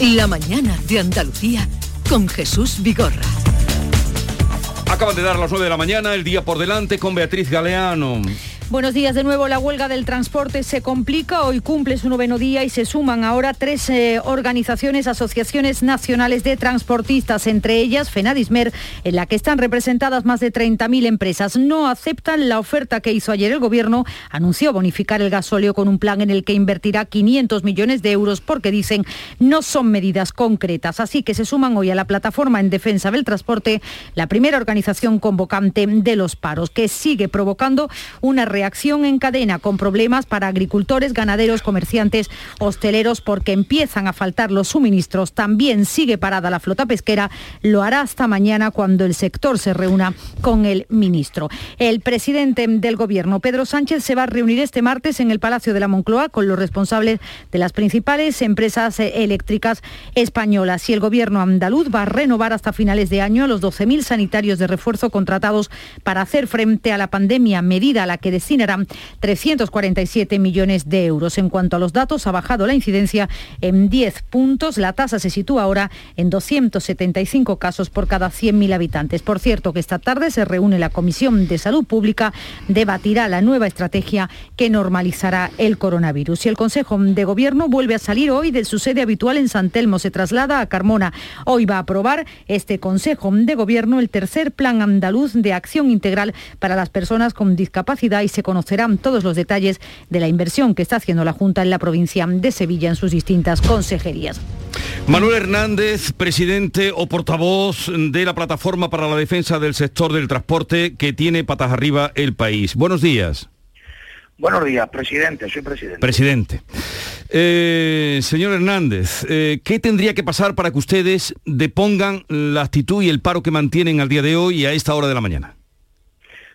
La mañana de Andalucía con Jesús Vigorra. Acaban de dar las 9 de la mañana, el día por delante con Beatriz Galeano. Buenos días de nuevo. La huelga del transporte se complica. Hoy cumple su noveno día y se suman ahora tres eh, organizaciones, asociaciones nacionales de transportistas, entre ellas Fenadismer, en la que están representadas más de 30.000 empresas. No aceptan la oferta que hizo ayer el Gobierno. Anunció bonificar el gasóleo con un plan en el que invertirá 500 millones de euros porque dicen no son medidas concretas. Así que se suman hoy a la plataforma en defensa del transporte, la primera organización convocante de los paros, que sigue provocando una reacción en cadena con problemas para agricultores, ganaderos, comerciantes, hosteleros, porque empiezan a faltar los suministros. También sigue parada la flota pesquera. Lo hará hasta mañana cuando el sector se reúna con el ministro. El presidente del Gobierno, Pedro Sánchez, se va a reunir este martes en el Palacio de la Moncloa con los responsables de las principales empresas eh, eléctricas españolas. Y el Gobierno andaluz va a renovar hasta finales de año los 12.000 sanitarios de refuerzo contratados para hacer frente a la pandemia, medida a la que destinarán 347 millones de euros. En cuanto a los datos, ha bajado la incidencia en 10 puntos. La tasa se sitúa ahora en 275 casos por cada 100.000 habitantes. Por cierto, que esta tarde se reúne la Comisión de Salud Pública, debatirá la nueva estrategia que normalizará el coronavirus. Y el Consejo de Gobierno vuelve a salir hoy de su sede habitual en San Telmo. Se traslada a Carmona. Hoy va a aprobar este Consejo de Gobierno el tercer Plan Andaluz de Acción Integral para las personas con discapacidad y se conocerán todos los detalles de la inversión que está haciendo la Junta en la provincia de Sevilla en sus distintas consejerías. Manuel Hernández, presidente o portavoz de la Plataforma para la Defensa del Sector del Transporte que tiene patas arriba el país. Buenos días. Buenos días, presidente, soy presidente. Presidente. Eh, señor Hernández, eh, ¿qué tendría que pasar para que ustedes depongan la actitud y el paro que mantienen al día de hoy y a esta hora de la mañana?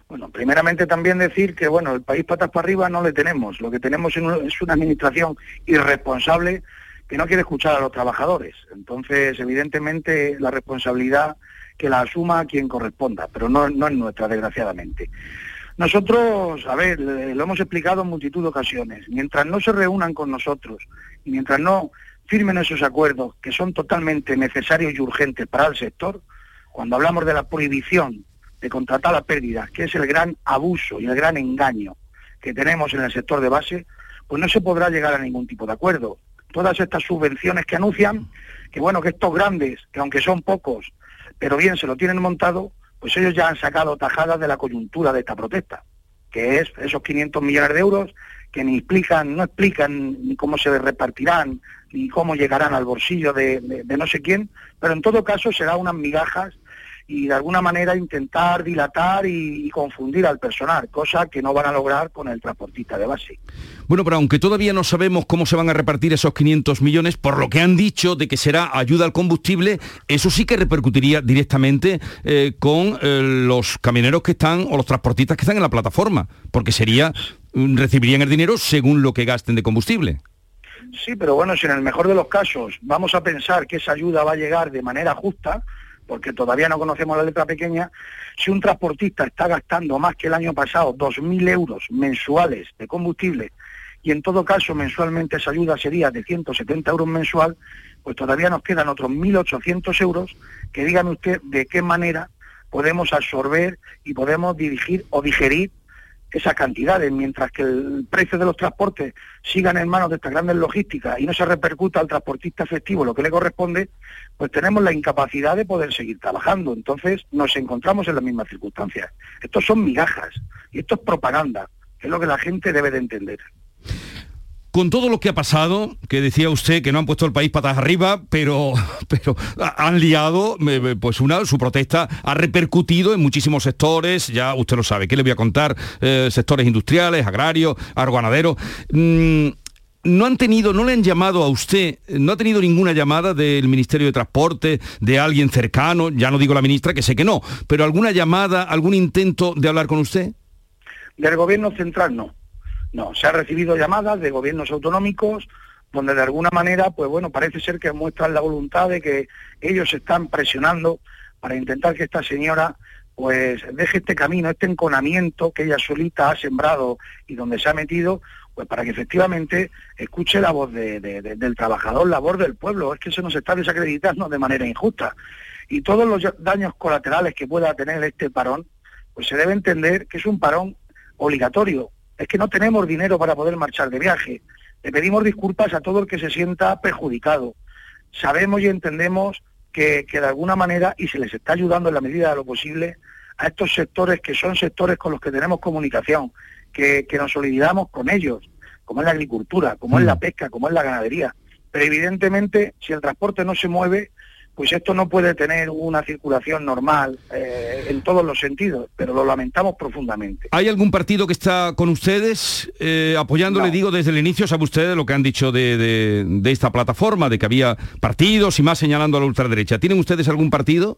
Bueno, primeramente también decir que, bueno, el país patas para arriba no le tenemos. Lo que tenemos es una administración irresponsable que no quiere escuchar a los trabajadores. Entonces, evidentemente, la responsabilidad que la asuma quien corresponda, pero no, no es nuestra, desgraciadamente. Nosotros, a ver, lo hemos explicado en multitud de ocasiones, mientras no se reúnan con nosotros y mientras no firmen esos acuerdos que son totalmente necesarios y urgentes para el sector, cuando hablamos de la prohibición de contratar a pérdida, que es el gran abuso y el gran engaño que tenemos en el sector de base, pues no se podrá llegar a ningún tipo de acuerdo. Todas estas subvenciones que anuncian, que bueno, que estos grandes, que aunque son pocos, pero bien se lo tienen montado, pues ellos ya han sacado tajadas de la coyuntura de esta protesta, que es esos 500 millones de euros que ni explican, no explican ni cómo se repartirán, ni cómo llegarán al bolsillo de, de no sé quién, pero en todo caso será unas migajas y de alguna manera intentar dilatar y, confundir al personal, cosa que no van a lograr con el transportista de base. Bueno, pero aunque todavía no sabemos cómo se van a repartir esos 500 millones, por lo que han dicho de que será ayuda al combustible, eso sí que repercutiría directamente eh, con eh, los camioneros que están o los transportistas que están en la plataforma, porque sería mm, recibirían el dinero según lo que gasten de combustible. Sí, pero bueno, si en el mejor de los casos vamos a pensar que esa ayuda va a llegar de manera justa, porque todavía no conocemos la letra pequeña, si un transportista está gastando más que el año pasado 2.000 euros mensuales de combustible y en todo caso mensualmente esa ayuda sería de 170 euros mensual, pues todavía nos quedan otros 1.800 euros que digan usted de qué manera podemos absorber y podemos dirigir o digerir esas cantidades, mientras que el precio de los transportes sigan en manos de estas grandes logísticas y no se repercuta al transportista efectivo lo que le corresponde, pues tenemos la incapacidad de poder seguir trabajando. Entonces nos encontramos en las mismas circunstancias. Estos son migajas y esto es propaganda, que es lo que la gente debe de entender con todo lo que ha pasado, que decía usted que no han puesto el país patas arriba, pero, pero han liado, pues una, su protesta ha repercutido en muchísimos sectores, ya usted lo sabe, ¿qué le voy a contar? Eh, sectores industriales, agrarios, agroanaderos. Mm, no han tenido, no le han llamado a usted, no ha tenido ninguna llamada del Ministerio de Transporte, de alguien cercano, ya no digo la ministra, que sé que no, pero alguna llamada, algún intento de hablar con usted? Del gobierno central no. No, se ha recibido llamadas de gobiernos autonómicos donde de alguna manera, pues bueno, parece ser que muestran la voluntad de que ellos están presionando para intentar que esta señora pues deje este camino, este enconamiento que ella solita ha sembrado y donde se ha metido, pues para que efectivamente escuche la voz del trabajador, la voz del pueblo. Es que se nos está desacreditando de manera injusta. Y todos los daños colaterales que pueda tener este parón, pues se debe entender que es un parón obligatorio. Es que no tenemos dinero para poder marchar de viaje. Le pedimos disculpas a todo el que se sienta perjudicado. Sabemos y entendemos que, de alguna manera, y se les está ayudando en la medida de lo posible, a estos sectores que son sectores con los que tenemos comunicación, que, nos solidarizamos con ellos, como es la agricultura, como es la mm. pesca, como es la ganadería. Pero evidentemente, si el transporte no se mueve, pues esto no puede tener una circulación normal eh, en todos los sentidos, pero lo lamentamos profundamente. ¿Hay algún partido que está con ustedes eh, apoyándole, digo, desde el inicio? ¿Sabe ustedes lo que han dicho de, esta plataforma, de que había partidos y más señalando a la ultraderecha? ¿Tienen ustedes algún partido?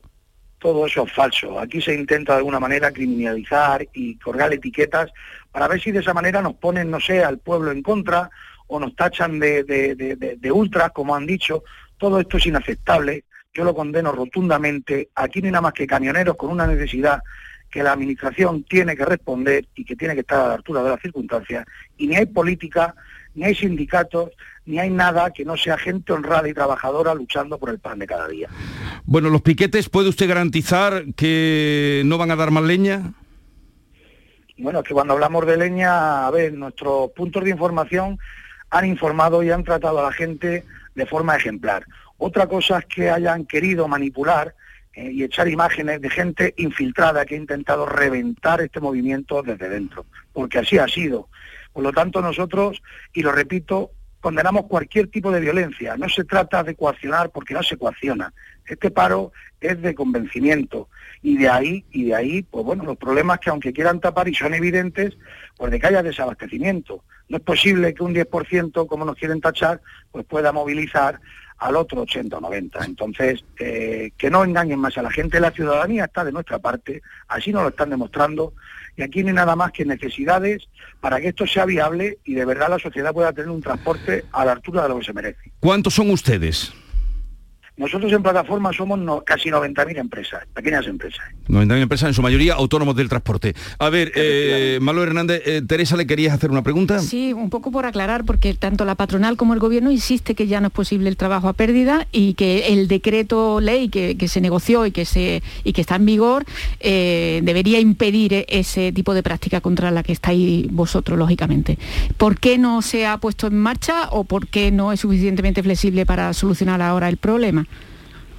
Todo eso es falso. Aquí se intenta de alguna manera criminalizar y colgar etiquetas para ver si de esa manera nos ponen, no sé, al pueblo en contra o nos tachan de, de ultras, como han dicho. Todo esto es inaceptable yo lo condeno rotundamente. Aquí no hay nada más que camioneros con una necesidad que la Administración tiene que responder y que tiene que estar a la altura de las circunstancias. Y ni hay política, ni hay sindicatos, ni hay nada que no sea gente honrada y trabajadora luchando por el pan de cada día. Bueno, los piquetes, ¿puede usted garantizar que no van a dar más leña? Bueno, es que cuando hablamos de leña, a ver, nuestros puntos de información han informado y han tratado a la gente de forma ejemplar. Otra cosa es que hayan querido manipular eh, y echar imágenes de gente infiltrada que ha intentado reventar este movimiento desde dentro, porque así ha sido. Por lo tanto, nosotros, y lo repito, condenamos cualquier tipo de violencia. No se trata de coaccionar porque no se coacciona. Este paro es de convencimiento y de ahí y de ahí, pues bueno, los problemas que aunque quieran tapar y son evidentes, pues de que haya desabastecimiento. No es posible que un 10%, como nos quieren tachar, pues pueda movilizar al otro 80 o 90. Entonces, eh, que no engañen más a la gente, la ciudadanía está de nuestra parte, así nos lo están demostrando, y aquí no hay nada más que necesidades para que esto sea viable y de verdad la sociedad pueda tener un transporte a la altura de lo que se merece. ¿Cuántos son ustedes? Nosotros en plataforma somos casi 90.000 empresas, pequeñas empresas. 90.000 empresas, en su mayoría autónomos del transporte. A ver, eh, Malo Hernández, eh, Teresa, ¿le querías hacer una pregunta? Sí, un poco por aclarar, porque tanto la patronal como el gobierno insiste que ya no es posible el trabajo a pérdida y que el decreto ley que, se negoció y que, se, y que está en vigor eh, debería impedir ese tipo de práctica contra la que estáis vosotros, lógicamente. ¿Por qué no se ha puesto en marcha o por qué no es suficientemente flexible para solucionar ahora el problema?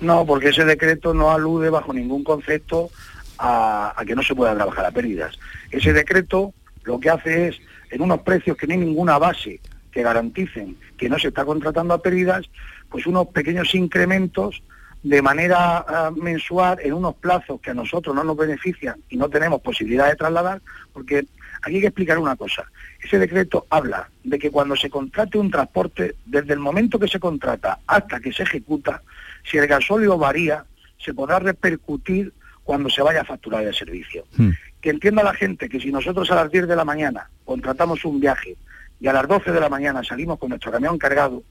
No, porque ese decreto no alude bajo ningún concepto a, que no se pueda trabajar a pérdidas. Ese decreto lo que hace es, en unos precios que no hay ninguna base que garanticen que no se está contratando a pérdidas, pues unos pequeños incrementos de manera ah, mensual en unos plazos que a nosotros no nos benefician y no tenemos posibilidad de trasladar, porque aquí hay que explicar una cosa. Ese decreto habla de que cuando se contrate un transporte, desde el momento que se contrata hasta que se ejecuta, si el gasóleo varía, se podrá repercutir cuando se vaya a facturar el servicio. Hmm. Que entienda la gente que si nosotros a las 10 de la mañana contratamos un viaje y a las 12 de la mañana salimos con nuestro camión cargado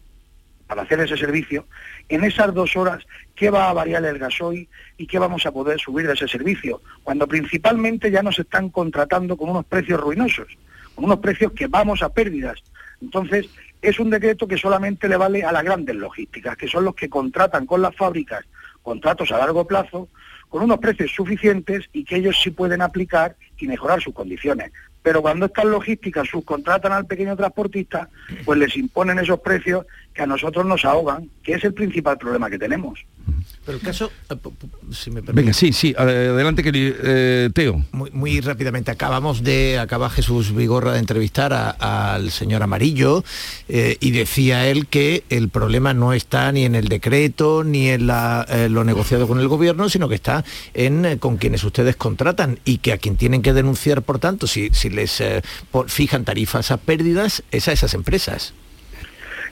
para hacer ese servicio, en esas dos horas, ¿qué va a variar el gasoil y qué vamos a poder subir de ese servicio? Cuando principalmente ya nos están contratando con unos precios ruinosos, con unos precios que vamos a pérdidas. Entonces, es un decreto que solamente le vale a las grandes logísticas, que son los que contratan con las fábricas contratos a largo plazo, con unos precios suficientes y que ellos sí pueden aplicar y mejorar sus condiciones. Pero cuando estas logísticas subcontratan al pequeño transportista, pues les imponen esos precios que a nosotros nos ahogan, que es el principal problema que tenemos. Pero el caso, eh, si me permite. Venga, sí, sí, adelante, eh, Teo. Muy, rápidamente, acabamos de, acaba Jesús Vigorra de entrevistar al señor Amarillo eh, y decía él que el problema no está ni en el decreto ni en lo negociado con el gobierno, sino que está en con quienes ustedes contratan y que a quien tienen que denunciar, por tanto, si, si les fijan tarifas a pérdidas, es a esas empresas.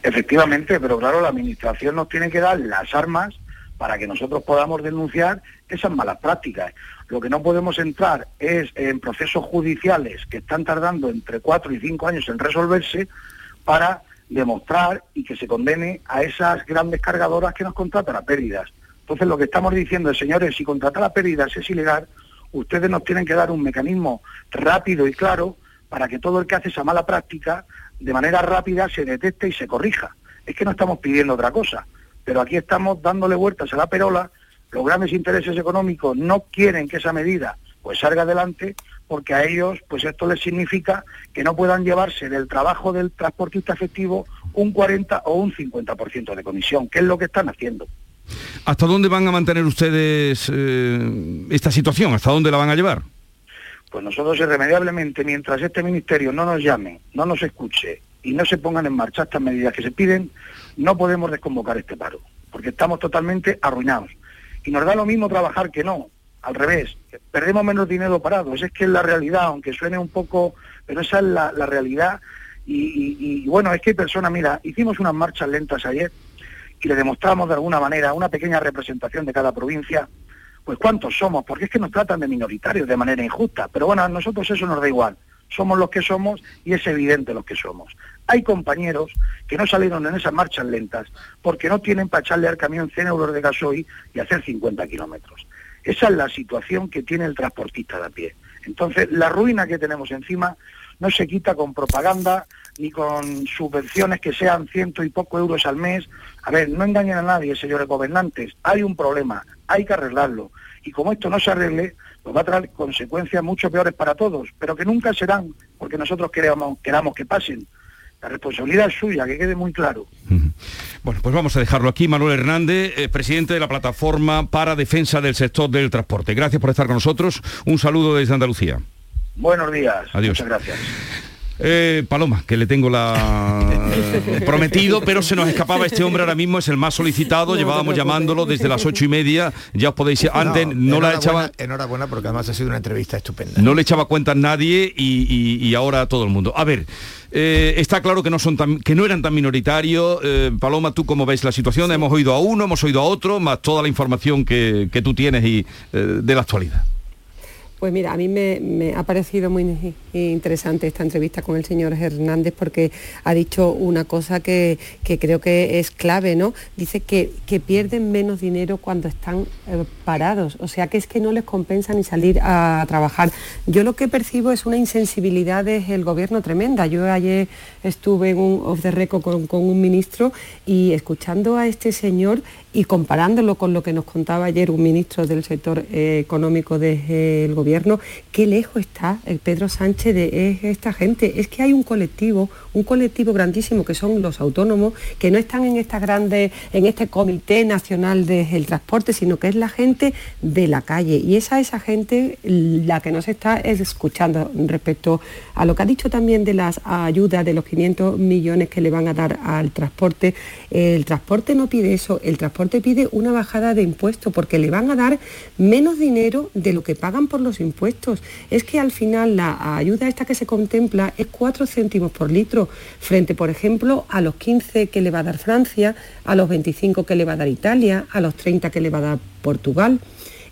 Efectivamente, pero claro, la Administración nos tiene que dar las armas para que nosotros podamos denunciar esas malas prácticas. Lo que no podemos entrar es en procesos judiciales que están tardando entre cuatro y cinco años en resolverse para demostrar y que se condene a esas grandes cargadoras que nos contratan a pérdidas. Entonces lo que estamos diciendo es, señores, si contratar a pérdidas es ilegal, ustedes nos tienen que dar un mecanismo rápido y claro para que todo el que hace esa mala práctica de manera rápida se detecte y se corrija. Es que no estamos pidiendo otra cosa, pero aquí estamos dándole vueltas a la perola, los grandes intereses económicos no quieren que esa medida pues salga adelante porque a ellos pues esto les significa que no puedan llevarse del trabajo del transportista efectivo un 40 o un 50% de comisión, que es lo que están haciendo. ¿Hasta dónde van a mantener ustedes eh, esta situación? ¿Hasta dónde la van a llevar? Pues nosotros irremediablemente, mientras este ministerio no nos llame, no nos escuche y no se pongan en marcha estas medidas que se piden, no podemos desconvocar este paro, porque estamos totalmente arruinados. Y nos da lo mismo trabajar que no, al revés, perdemos menos dinero parados, es que es la realidad, aunque suene un poco, pero esa es la, realidad. Y, bueno, es que hay personas, mira, hicimos unas marchas lentas ayer y le demostramos de alguna manera una pequeña representación de cada provincia, pues cuántos somos, porque es que nos tratan de minoritarios de manera injusta, pero bueno, a nosotros eso nos da igual, somos los que somos y es evidente los que somos. Hay compañeros que no salieron en esas marchas lentas porque no tienen para echarle al camión 100 euros de gasoil y hacer 50 kilómetros. Esa es la situación que tiene el transportista de a pie. Entonces, la ruina que tenemos encima no se quita con propaganda ni con subvenciones que sean ciento y poco euros al mes. A ver, no engañen a nadie, señores gobernantes. Hay un problema, hay que arreglarlo. Y como esto no se arregle, nos va a traer consecuencias mucho peores para todos, pero que nunca serán porque nosotros queramos, queramos que pasen. La responsabilidad es suya, que quede muy claro. Bueno, pues vamos a dejarlo aquí. Manuel Hernández, eh, presidente de la Plataforma para Defensa del Sector del Transporte. Gracias por estar con nosotros. Un saludo desde Andalucía. Buenos días. Adiós. Muchas gracias. Eh, Paloma, que le tengo la prometido, pero se nos escapaba este hombre ahora mismo, es el más solicitado, llevábamos llamándolo desde las ocho y media, ya os podéis antes no, la echaba. Enhorabuena porque además ha sido una entrevista estupenda. No le echaba cuenta a nadie y, ahora a todo el mundo. A ver, eh, está claro que no son tan, que no eran tan minoritarios. Eh, Paloma, ¿tú cómo ves la situación? Hemos oído a uno, hemos oído a otro, más toda la información que, tú tienes y, de la actualidad. Pues mira, a mí me, ha parecido muy interesante esta entrevista con el señor Hernández porque ha dicho una cosa que, creo que es clave, ¿no? Dice que, pierden menos dinero cuando están eh, parados, o sea que es que no les compensa ni salir a trabajar. Yo lo que percibo es una insensibilidad del gobierno tremenda. Yo ayer estuve en un off the record con, un ministro y escuchando a este señor y comparándolo con lo que nos contaba ayer un ministro del sector eh, económico del gobierno, qué lejos está el Pedro Sánchez de esta gente. Es que hay un colectivo, un colectivo grandísimo que son los autónomos, que no están en estas grandes, en este comité nacional del transporte, sino que es la gente de la calle. Y esa esa gente la que nos está escuchando respecto a lo que ha dicho también de las ayudas de los 500 millones que le van a dar al transporte. El transporte no pide eso, el transporte te pide una bajada de impuestos porque le van a dar menos dinero de lo que pagan por los impuestos. Es que al final la ayuda esta que se contempla es 4 céntimos por litro frente, por ejemplo, a los 15 que le va a dar Francia, a los 25 que le va a dar Italia, a los 30 que le va a dar Portugal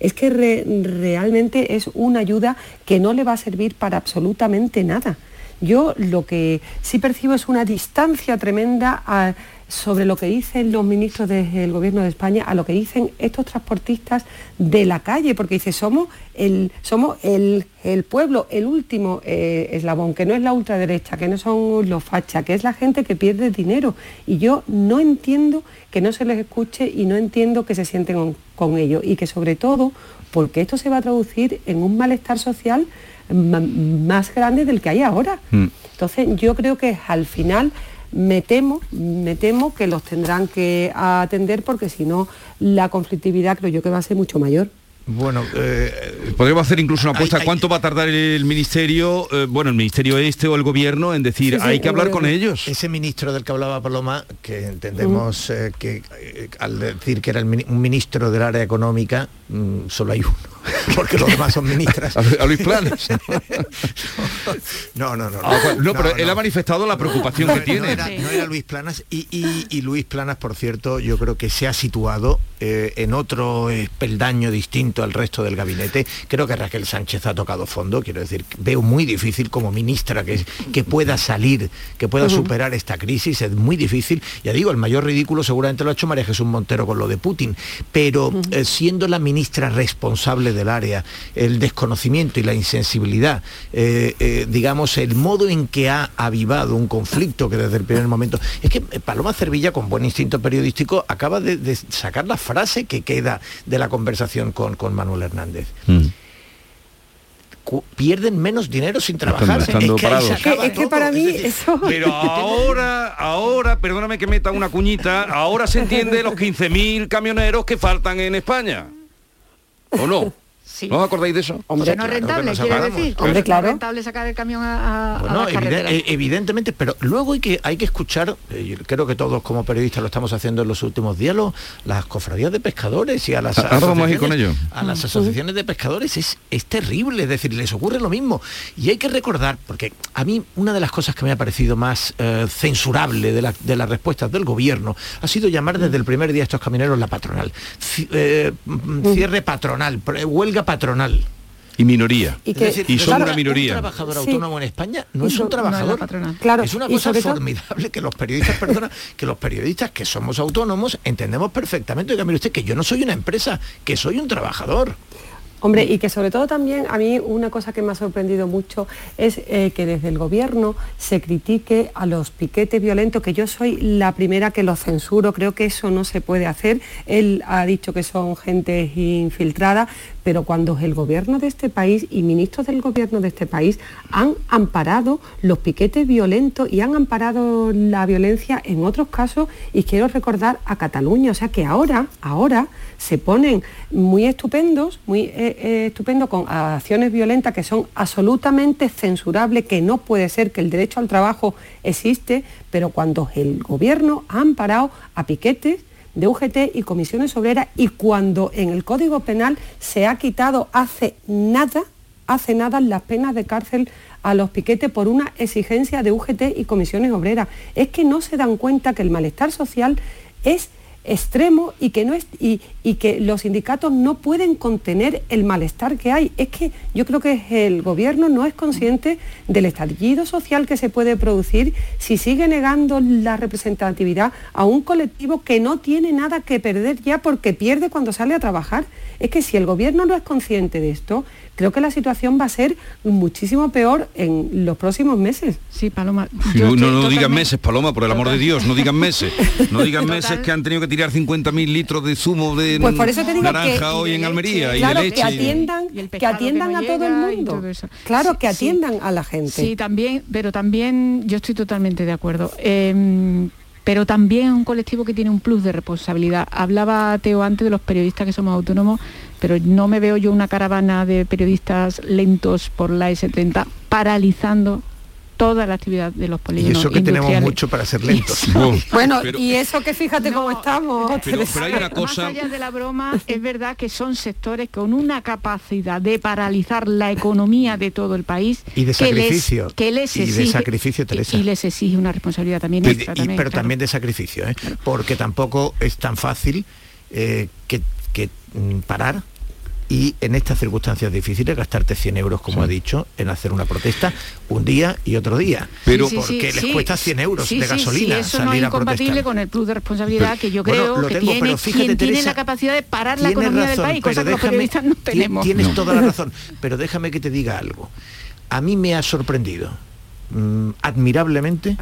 es que realmente es una ayuda que no le va a servir para absolutamente nada. Yo lo que sí percibo es una distancia tremenda a, sobre lo que dicen los ministros del Gobierno de España a lo que dicen estos transportistas de la calle, porque dice, somos el, somos el, pueblo, el último eh, eslabón, que no es la ultraderecha, que no son los fachas, que es la gente que pierde dinero. Y yo no entiendo que no se les escuche y no entiendo que se sienten con, ello. Y que sobre todo, porque esto se va a traducir en un malestar social más grande del que hay ahora. Mm. Entonces yo creo que al final me temo, me temo que los tendrán que atender porque si no la conflictividad creo yo que va a ser mucho mayor. Bueno, eh, podríamos hacer incluso una apuesta. ¿Cuánto va a tardar el ministerio, eh, bueno, el ministerio este o el gobierno en decir, hay que hablar con ellos? Ese ministro del que hablaba Paloma, que entendemos eh, que al decir que era un ministro del área económica, mm, solo hay uno, porque los demás son ministras. ¿A, Luis Planas? no, no, no. Ah, no, pero él ha manifestado la preocupación que tiene. No era, Luis Planas y, Luis Planas, por cierto, yo creo que se ha situado en otro peldaño distinto al resto del gabinete. Creo que Raquel Sánchez ha tocado fondo, quiero decir, veo muy difícil como ministra que, que pueda salir, que pueda superar esta crisis, es muy difícil. Ya digo, el mayor ridículo seguramente lo ha hecho María Jesús Montero con lo de Putin, pero eh, siendo la ministra responsable del área, el desconocimiento y la insensibilidad, eh, eh, digamos, el modo en que ha avivado un conflicto que desde el primer momento... Es que Paloma Cervilla, con buen instinto periodístico, acaba de, sacar la frase que queda de la conversación con, con Manuel Hernández. Mm pierden menos dinero sin trabajar. es, que, para mí eso... Pero ahora, ahora, perdóname que meta una cuñita, ahora se entiende los 15.000 camioneros que faltan en España. ¿O no? ¿No os acordáis de eso? Hombre, no rentable, quiere decir. Hombre, claro. rentable sacar el camión a, bueno, eh, evidentemente, pero luego hay que, hay que escuchar, eh, creo que todos como periodistas lo estamos haciendo en los últimos días, las cofradías de pescadores y a las, asociaciones, con ello. a las asociaciones de pescadores. Es, es terrible, es decir, les ocurre lo mismo. Y hay que recordar, porque a mí una de las cosas que me ha parecido más eh, censurable de, de las respuestas del gobierno ha sido llamar desde el primer día a estos camioneros la patronal. Mm, cierre patronal, huelga patronal. Y minoría. Y, son una minoría. Un trabajador autónomo en España no es un trabajador. claro. Es una cosa formidable que los periodistas, perdona, que los periodistas que somos autónomos entendemos perfectamente. Oiga, mire usted que yo no soy una empresa, que soy un trabajador. Hombre, y que sobre todo también a mí una cosa que me ha sorprendido mucho es eh, que desde el gobierno se critique a los piquetes violentos, que yo soy la primera que los censuro, creo que eso no se puede hacer. Él ha dicho que son gente infiltrada, pero cuando el gobierno de este país y ministros del gobierno de este país han amparado los piquetes violentos y han amparado la violencia en otros casos, y quiero recordar a Cataluña, o sea que ahora, ahora se ponen muy estupendos, muy eh, eh, estupendos con acciones violentas que son absolutamente censurables, que no puede ser que el derecho al trabajo existe, pero cuando el gobierno ha amparado a piquetes, de UGT y comisiones obreras y cuando en el Código Penal se ha quitado hace nada, hace nada las penas de cárcel a los piquetes por una exigencia de UGT y comisiones obreras. Es que no se dan cuenta que el malestar social es extremo y que, no es, y, que los sindicatos no pueden contener el malestar que hay. Es que yo creo que el gobierno no es consciente del estallido social que se puede producir si sigue negando la representatividad a un colectivo que no tiene nada que perder ya porque pierde cuando sale a trabajar. Es que si el gobierno no es consciente de esto, creo que la situación va a ser muchísimo peor en los próximos meses. Sí, Paloma. no, no digan meses, Paloma, por el amor de Dios, no digan meses. No digan meses que han tenido que tirar 50.000 litros de zumo de pues naranja hoy en Almería y de leche. Que atiendan, que atiendan a todo el mundo. Claro, que atiendan a la gente. Sí, también, pero también yo estoy totalmente de acuerdo. Em, pero también es un colectivo que tiene un plus de responsabilidad. Hablaba Teo antes de los periodistas que somos autónomos, pero no me veo yo una caravana de periodistas lentos por la S30 paralizando toda la actividad de los polígonos Y eso que tenemos mucho para ser lentos. bueno, y eso que fíjate cómo estamos. Pero, hay una cosa... Más allá de la broma, es verdad que son sectores con una capacidad de paralizar la economía de todo el país. Y de sacrificio. Que les, exige, y de sacrificio, Teresa. Y, les exige una responsabilidad también. pero también de sacrificio, ¿eh? porque tampoco es tan fácil eh, que, que mm, parar y en estas circunstancias difíciles gastarte 100 euros, como ha dicho, en hacer una protesta un día y otro día. Pero porque les cuesta 100 euros de gasolina. eso no es incompatible con el plus de responsabilidad que yo creo que tiene quien tiene la capacidad de parar la economía del país, cosa que los periodistas no tenemos. Tienes toda la razón, pero déjame que te diga algo. A mí me ha sorprendido mm, admirablemente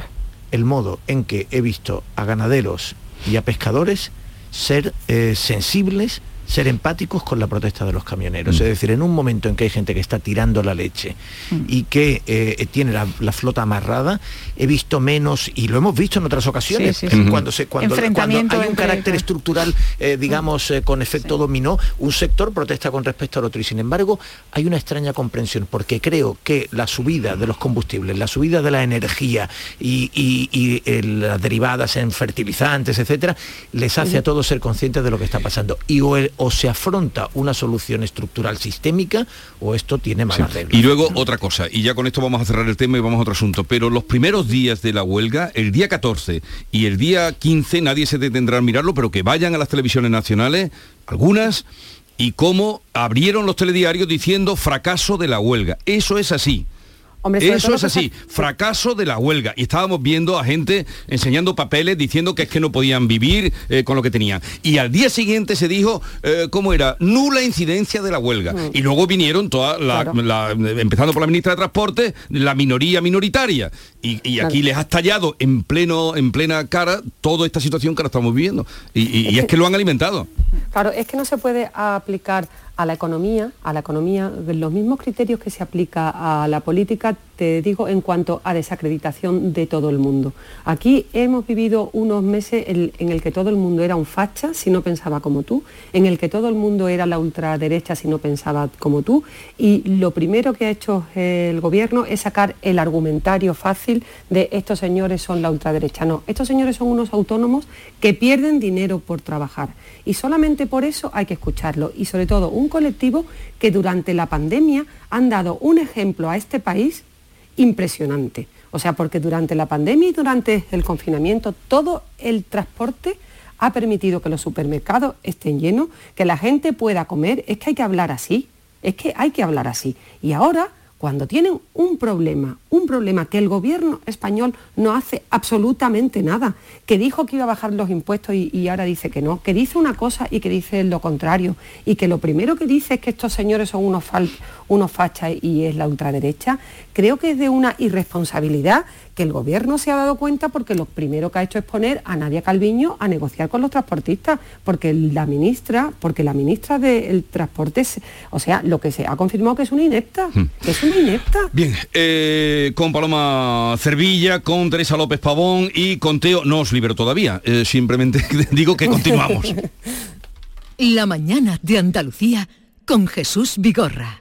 el modo en que he visto a ganaderos y a pescadores ser eh, sensibles ser empáticos con la protesta de los camioneros. Mm. Es decir, en un momento en que hay gente que está tirando la leche mm. y que eh, tiene la, flota amarrada, he visto menos, y lo hemos visto en otras ocasiones, cuando, se, cuando, hay un carácter estructural, eh, digamos, eh, con efecto dominó, un sector protesta con respecto al otro. Y sin embargo, hay una extraña comprensión, porque creo que la subida de los combustibles, la subida de la energía y, las derivadas en fertilizantes, etcétera, les hace a todos ser conscientes de lo que está pasando. Y o, o se afronta una solución estructural sistémica o esto tiene malas Y luego otra cosa, y ya con esto vamos a cerrar el tema y vamos a otro asunto, pero los primeros días de la huelga, el día 14 y el día 15, nadie se detendrá a mirarlo, pero que vayan a las televisiones nacionales, algunas, y cómo abrieron los telediarios diciendo fracaso de la huelga. Eso es así. Eso es así, fracaso de la huelga. Y estábamos viendo a gente enseñando papeles diciendo que es que no podían vivir eh, con lo que tenían. Y al día siguiente se dijo, eh, ¿cómo era? Nula incidencia de la huelga. Mm. Y luego vinieron todas, empezando por la ministra de Transporte, la minoría minoritaria. Y, aquí les ha estallado en, pleno, en plena cara toda esta situación que ahora estamos viviendo. Y, es que lo han alimentado. Claro, es que no se puede aplicar a la economía, a la economía, los mismos criterios que se aplica a la política, te digo, en cuanto a desacreditación de todo el mundo. Aquí hemos vivido unos meses en el que todo el mundo era un facha si no pensaba como tú, en el que todo el mundo era la ultraderecha si no pensaba como tú, y lo primero que ha hecho el gobierno es sacar el argumentario fácil de estos señores son la ultraderecha. No, estos señores son unos autónomos que pierden dinero por trabajar y solamente por eso hay que escucharlo y sobre todo un colectivo que durante la pandemia han dado un ejemplo a este país impresionante. O sea, porque durante la pandemia y durante el confinamiento todo el transporte ha permitido que los supermercados estén llenos, que la gente pueda comer. Es que hay que hablar así, es que hay que hablar así. Y ahora cuando tienen un problema, un problema que el gobierno español no hace absolutamente nada, que dijo que iba a bajar los impuestos y, ahora dice que no, que dice una cosa y que dice lo contrario, y que lo primero que dice es que estos señores son unos, unos fachas y es la ultraderecha, creo que es de una irresponsabilidad que el gobierno se ha dado cuenta porque lo primero que ha hecho es poner a Nadia Calviño a negociar con los transportistas, porque la ministra, porque la ministra del transporte, o sea, lo que se ha confirmado que es una inepta, hmm. es una inepta. Bien, eh, con Paloma Cervilla, con Teresa López Pavón y con Teo, no os libero todavía, eh, simplemente digo que continuamos. La mañana de Andalucía con Jesús Vigorra.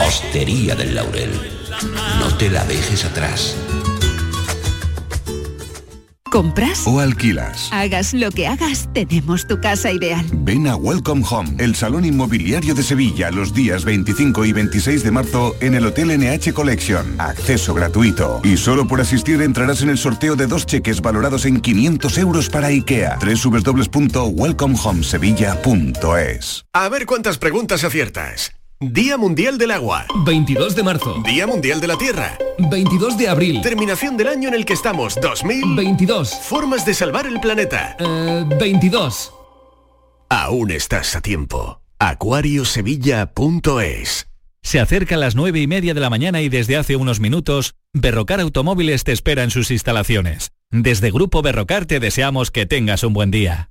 Hostería del Laurel, no te la dejes atrás. ¿Compras? ¿O alquilas? Hagas lo que hagas, tenemos tu casa ideal. Ven a Welcome Home, el salón inmobiliario de Sevilla, los días 25 y 26 de marzo en el Hotel NH Collection. Acceso gratuito. Y solo por asistir entrarás en el sorteo de dos cheques valorados en 500 euros para IKEA. www.welcomehomesevilla.es A ver cuántas preguntas aciertas. Día Mundial del Agua. 22 de marzo. Día Mundial de la Tierra. 22 de abril. Terminación del año en el que estamos. 2022. Formas de salvar el planeta. 22. Eh, Aún estás a tiempo. Acuariosevilla.es Se acerca a las 9 y media de la mañana y desde hace unos minutos, Berrocar Automóviles te espera en sus instalaciones. Desde Grupo Berrocar te deseamos que tengas un buen día.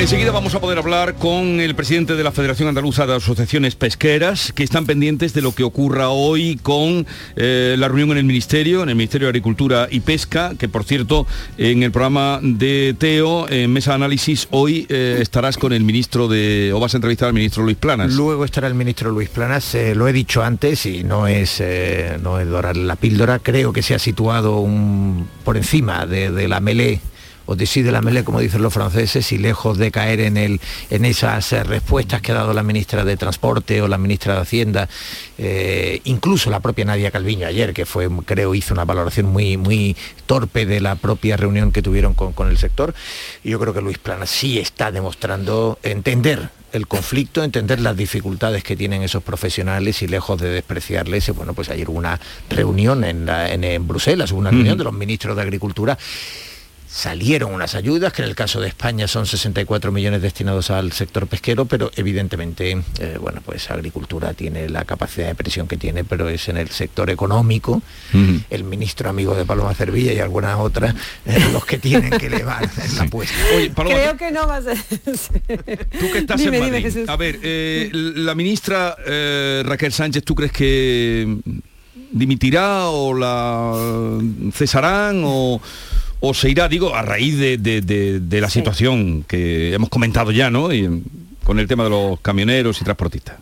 Enseguida vamos a poder hablar con el presidente de la Federación Andaluza de Asociaciones Pesqueras, que están pendientes de lo que ocurra hoy con eh, la reunión en el Ministerio, en el Ministerio de Agricultura y Pesca, que por cierto, en el programa de Teo, en Mesa de Análisis, hoy eh, estarás con el ministro de, o vas a entrevistar al ministro Luis Planas. Luego estará el ministro Luis Planas, eh, lo he dicho antes y no es, no es dorar la píldora, creo que se ha situado un, por encima de, de la melé o de la mele, como dicen los franceses, y lejos de caer en, el, en esas eh, respuestas que ha dado la ministra de Transporte o la ministra de Hacienda, eh, incluso la propia Nadia Calviño ayer, que fue, creo, hizo una valoración muy, muy torpe de la propia reunión que tuvieron con, el sector. Y yo creo que Luis Plana sí está demostrando entender el conflicto, entender las dificultades que tienen esos profesionales y lejos de despreciarles, bueno, pues ayer hubo una reunión en, en, Bruselas, hubo una reunión de los ministros de Agricultura salieron unas ayudas, que en el caso de España son 64 millones destinados al sector pesquero, pero evidentemente, eh, bueno, pues agricultura tiene la capacidad de presión que tiene, pero es en el sector económico, el ministro amigo de Paloma Cervilla y algunas otras, eh, los que tienen que elevar la apuesta. Creo que no va a ser. Tú que estás en Madrid, a ver, eh, la ministra Raquel Sánchez, ¿tú crees que dimitirá o la cesarán o o se irá, digo, a raíz de, la situación que hemos comentado ya, ¿no? Y, con el tema de los camioneros y transportistas.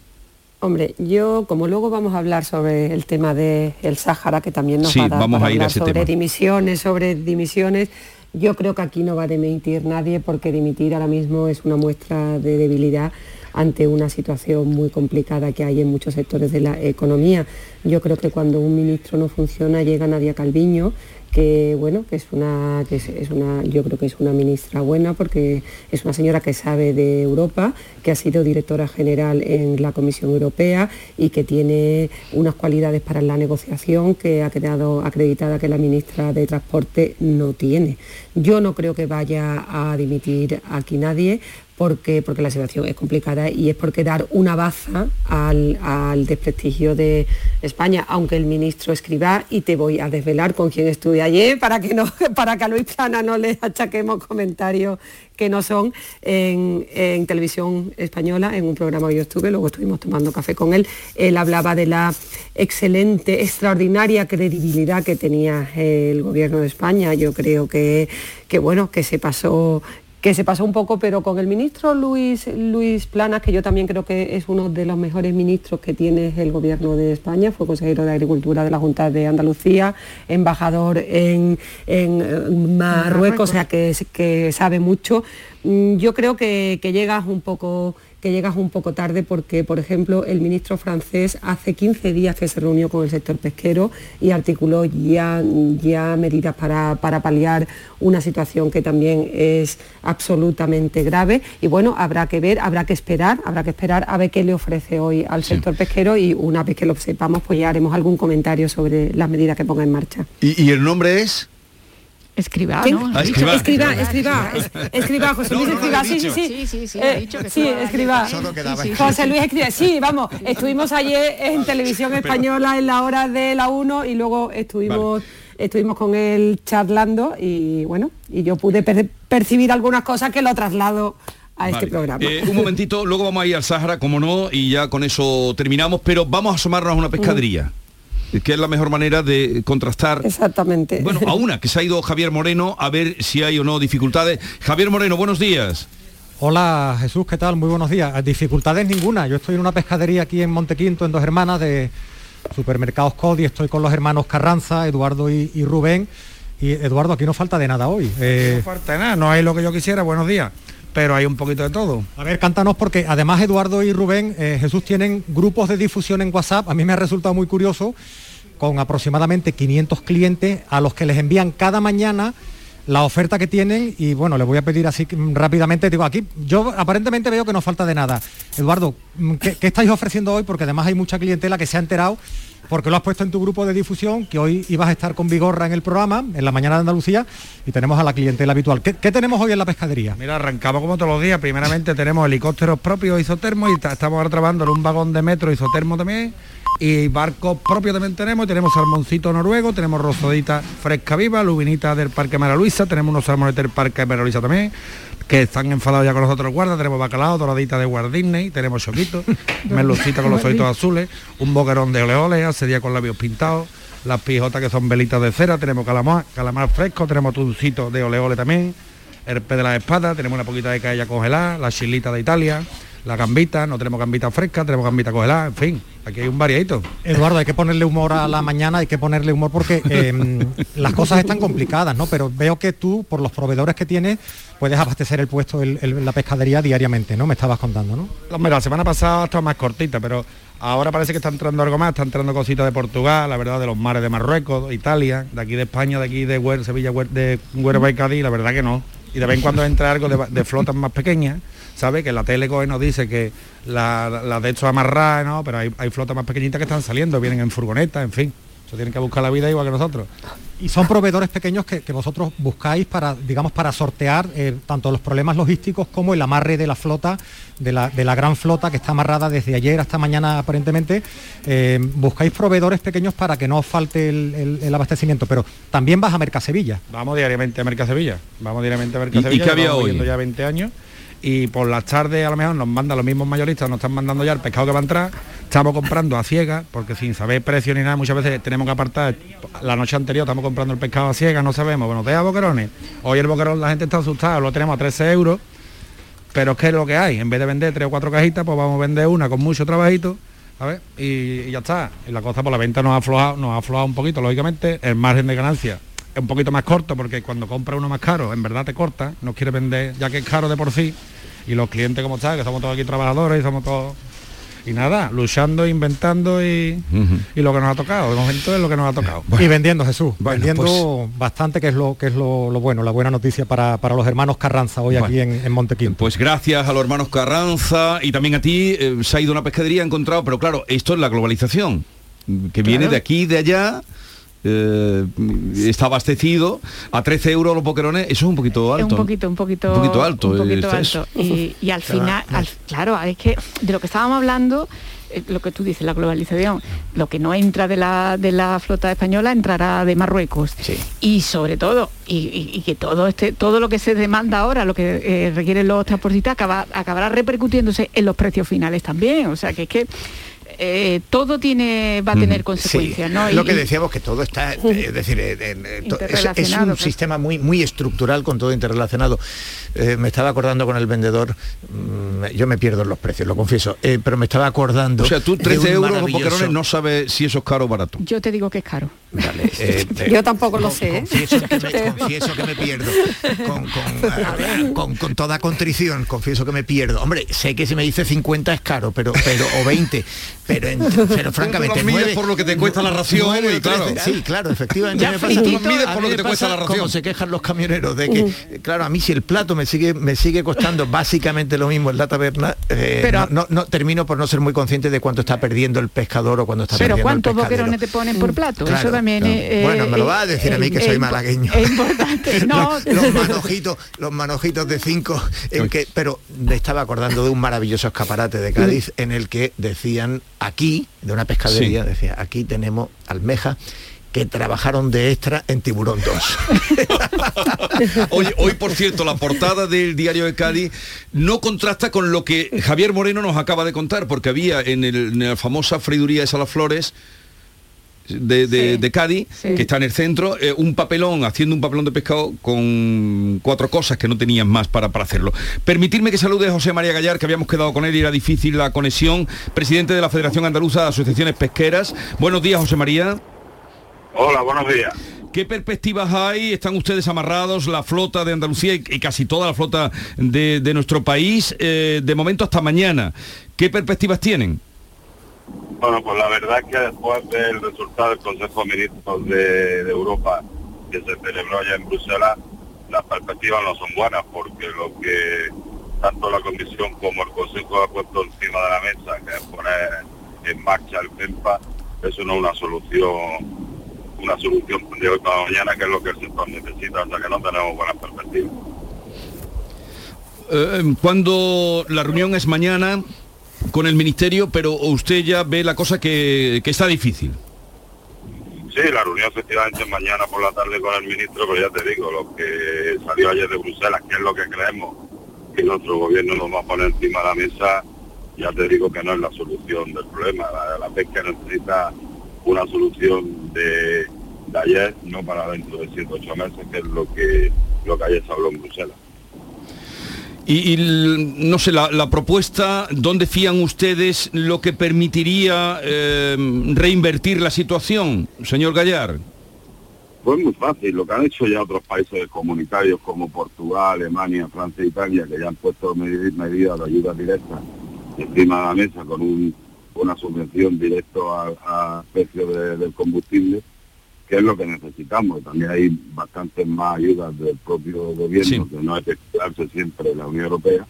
Hombre, yo, como luego vamos a hablar sobre el tema del el Sáhara, que también nos va a dar vamos a ir hablar ese sobre tema. dimisiones, sobre dimisiones, yo creo que aquí no va a dimitir nadie porque dimitir ahora mismo es una muestra de debilidad ante una situación muy complicada que hay en muchos sectores de la economía. Yo creo que cuando un ministro no funciona llega Nadia Calviño que bueno, que es una, que es, una, yo creo que es una ministra buena porque es una señora que sabe de Europa, que ha sido directora general en la Comisión Europea y que tiene unas cualidades para la negociación que ha quedado acreditada que la ministra de Transporte no tiene. Yo no creo que vaya a dimitir aquí nadie, porque, porque la situación es complicada y es porque dar una baza al, desprestigio de España, aunque el ministro escriba, y te voy a desvelar con quién estuve ayer para que, no, para que a Luis Plana no le achaquemos comentarios que no son en, televisión española, en un programa que yo estuve, luego estuvimos tomando café con él, él hablaba de la excelente, extraordinaria credibilidad que tenía el gobierno de España. Yo creo que, que bueno, que se pasó que se pasó un poco, pero con el ministro Luis, Luis Planas, que yo también creo que es uno de los mejores ministros que tiene el gobierno de España, fue consejero de Agricultura de la Junta de Andalucía, embajador en, Marruecos, o sea que, que sabe mucho. Mm, yo creo que, que llegas un poco que llegas un poco tarde porque, por ejemplo, el ministro francés hace 15 días que se reunió con el sector pesquero y articuló ya, ya medidas para, para paliar una situación que también es absolutamente grave. Y bueno, habrá que ver, habrá que esperar, habrá que esperar a ver qué le ofrece hoy al sector pesquero y una vez que lo sepamos, pues ya haremos algún comentario sobre las medidas que ponga en marcha. y el nombre es? Escriba, ¿no? Ah, escriba, escriba, escriba, escriba, José Luis Escriba, sí, sí, sí, sí, sí, eh, sí, escriba. José Luis Escriba, sí, vamos, estuvimos ayer en televisión española en la hora de la 1 y luego estuvimos estuvimos con él charlando y bueno, y yo pude percibir algunas cosas que lo traslado a este programa. Eh, un momentito, luego vamos a ir al Sahara, como no, y ya con eso terminamos, pero vamos a asomarnos a una pescadería que es la mejor manera de contrastar. Exactamente. Bueno, a una, que se ha ido Javier Moreno a ver si hay o no dificultades. Javier Moreno, buenos días. Hola Jesús, ¿qué tal? Muy buenos días. Dificultades ninguna. Yo estoy en una pescadería aquí en Montequinto, en dos hermanas de supermercados Cody. Estoy con los hermanos Carranza, Eduardo y, Rubén. Y Eduardo, aquí no falta de nada hoy. Eh, no falta de nada, no hay lo que yo quisiera. Buenos días. Pero hay un poquito de todo. A ver, cántanos porque además Eduardo y Rubén, eh, Jesús tienen grupos de difusión en WhatsApp. A mí me ha resultado muy curioso con aproximadamente 500 clientes a los que les envían cada mañana la oferta que tienen y bueno, les voy a pedir así mm, rápidamente, digo, aquí yo aparentemente veo que no falta de nada. Eduardo, mm, ¿qué, qué estáis ofreciendo hoy? Porque además hay mucha clientela que se ha enterado porque lo has puesto en tu grupo de difusión, que hoy ibas a estar con Vigorra en el programa, en la mañana de Andalucía, y tenemos a la clientela habitual. ¿Qué, qué tenemos hoy en la pescadería? Mira, arrancamos como todos los días. Primeramente tenemos helicópteros propios isotermos y ta- estamos ahora trabajando en un vagón de metro isotermo también. Y barcos propios también tenemos. Tenemos salmoncito noruego, tenemos rosodita fresca viva, lubinita del Parque Mara Luisa, tenemos unos salmones del Parque Mara Luisa también, que están enfadados ya con nosotros guardas. Tenemos bacalao, doradita de Walt Disney, tenemos choquito, merlucita con los ojitos azules, un boquerón de oleoles, ese día con labios pintados, las pijotas que son velitas de cera, tenemos calamar, calamar fresco, tenemos tuncito de oleole también, el pez de la espada, tenemos una poquita de caella congelada, la chilita de Italia, la gambita, no tenemos gambita fresca, tenemos gambita congelada, en fin, aquí hay un variadito. Eduardo, hay que ponerle humor a la mañana, hay que ponerle humor porque eh, las cosas están complicadas, ¿no? Pero veo que tú, por los proveedores que tienes, puedes abastecer el puesto en la pescadería diariamente, ¿no? Me estabas contando, ¿no? Hombre, la semana pasada estaba más cortita, pero ahora parece que está entrando algo más, está entrando cositas de Portugal, la verdad, de los mares de Marruecos, Italia, de aquí de España, de aquí de Huer, Sevilla, Huer- de Huelva y Cádiz, la verdad que no. Y de vez en cuando entra algo de, de flotas más pequeñas, ¿sabe? Que la tele coge nos dice que la, la de hecho amarrada, ¿no? Pero hay, hay flotas más pequeñitas que están saliendo, vienen en furgonetas, en fin. Eso tienen que buscar la vida igual que nosotros. Y son proveedores pequeños que, que vosotros buscáis para, digamos, para sortear eh, tanto los problemas logísticos como el amarre de la flota, de la, de la gran flota que está amarrada desde ayer hasta mañana aparentemente. Eh, buscáis proveedores pequeños para que no os falte el, el- el abastecimiento, pero también vas a Mercasevilla. Vamos diariamente a Mercasevilla. Vamos diariamente a ¿Y- y Mercasevilla. qué había hoy? ya 20 años. Y por las tardes a lo mejor nos mandan los mismos mayoristas, nos están mandando ya el pescado que va a entrar. Estamos comprando a ciegas, porque sin saber precio ni nada, muchas veces tenemos que apartar. La noche anterior estamos comprando el pescado a ciegas, no sabemos. Bueno, deja boquerones. Hoy el boquerón la gente está asustada, lo tenemos a 13 euros. Pero es que es lo que hay. En vez de vender tres o cuatro cajitas, pues vamos a vender una con mucho trabajito. Ver, y, y ya está. Y la cosa por la venta nos ha aflojado, nos ha aflojado un poquito, lógicamente. El margen de ganancia es un poquito más corto porque cuando compra uno más caro, en verdad te corta, no quiere vender, ya que es caro de por sí. Y los clientes como está, que somos todos aquí trabajadores y somos todos. Y nada, luchando, inventando y, y lo que nos ha tocado. De momento es lo que nos ha tocado. Y vendiendo, Jesús. vendiendo pues- bastante, que es lo que es lo, lo bueno, la buena noticia para, para los hermanos Carranza hoy aquí en, en Montequinto. Pues gracias a los hermanos Carranza y también a ti, eh, se ha ido una pescadería, ha encontrado, pero claro, esto es la globalización, que viene de aquí y de allá, eh, está abastecido, a 13 euros los boquerones, eso es un poquito alto. un poquito, un poquito, Un poquito alto, un poquito es eso. alto. Y, y al Claro, final, al- claro, es que de lo que estábamos hablando, eh, lo que tú dices, la globalización, lo que no entra de la, de la flota española entrará de Marruecos. Y sobre todo, y, y- y que todo este, todo lo que se demanda ahora, lo que eh, requieren los transportistas, acaba- acabará repercutiéndose en los precios finales también. O sea que es que eh, todo tiene, va a tener consecuencias, Sí, ¿no? Lo Y- que y- decíamos que todo está, eh, es decir, eh, es, un sistema muy muy estructural con todo interrelacionado. Eh, me estaba acordando con el vendedor, mm, yo me pierdo en los precios, lo confieso, eh, pero me estaba acordando. O sea, tú de 13 un euros los maravilloso- boquerones no sabes si eso es caro o barato. Yo te digo que es caro. eh, eh, Yo tampoco lo sé. ¿eh? Confieso que me, confieso que me pierdo. Con, con, con- con toda contrición, confieso que me pierdo. Hombre, sé que si me dice 50 es caro, pero, pero o 20, pero, en- pero francamente. Nueve- por lo que te cuesta la ración, nueve y claro. Sí, claro, efectivamente. Ya me pasa- mides por lo que te cuesta la ración. Como se quejan los camioneros de que, eh, claro, a mí si el plato me sigue, me sigue costando básicamente lo mismo en la taberna, eh, Pero- no, no- no- termino por no ser muy consciente de cuánto está perdiendo el pescador o cuánto está Pero perdiendo ¿cuántos el boquerones te ponen por plato? Claro, Eso también claro. es... Bueno, me lo va a decir a mí que soy malagueño. Es importante. No, los, los manojitos, los manojitos de cinco, en que, pero me estaba acordando de un maravilloso escaparate de Cádiz en el que decían aquí, de una pescadería, Sí. decía, aquí tenemos almejas que trabajaron de extra en Tiburón 2. Oye, hoy por cierto, la portada del diario de Cádiz no contrasta con lo que Javier Moreno nos acaba de contar, porque había en, el- en la famosa freiduría de Salaflores de, de- Sí. de Cádiz, Sí. que está en el centro, eh, un papelón, haciendo un papelón de pescado con cuatro cosas que no tenían más para, para hacerlo. Permitirme que salude a José María Gallar, que habíamos quedado con él y era difícil la conexión, presidente de la Federación Andaluza de Asociaciones Pesqueras. Buenos días, José María. Hola, buenos días. ¿Qué perspectivas hay? ¿Están ustedes amarrados, la flota de Andalucía y y casi toda la flota de, de nuestro país? eh, de momento hasta mañana. ¿Qué perspectivas tienen? Bueno, pues la verdad que después del resultado del Consejo de Ministros de, Europa que se celebró allá en Bruselas, las perspectivas no son buenas porque lo que tanto la Comisión como el Consejo ha puesto encima de la mesa, que es poner en marcha el PEMPA, eso no es una solución una solución de hoy para mañana, que es lo que el sector necesita, sea que no tenemos buenas perspectivas. Eh, cuando la reunión es mañana con el Ministerio, pero usted ya ve la cosa que, que está difícil. Sí, la reunión efectivamente es mañana por la tarde con el ministro, pero ya te digo, lo que salió ayer de Bruselas, que es lo que creemos que nuestro gobierno nos va a poner encima de la mesa, ya te digo que no es la solución del problema. La, la pesca necesita una solución de, de ayer, no para dentro de 7 8 meses, que es lo que, lo que ayer se habló en Bruselas. Y, no sé, la, propuesta, ¿dónde fían ustedes lo que permitiría eh, reinvertir la situación, señor Gallar? Pues muy fácil, lo que han hecho ya otros países comunitarios como Portugal, Alemania, Francia e Italia, que ya han puesto medi- medidas de ayuda directa encima de la mesa con un- una subvención directo a, a precio de- del combustible, que es lo que necesitamos. También hay bastantes más ayudas del propio gobierno, que no hay que quedarse siempre la Unión Europea,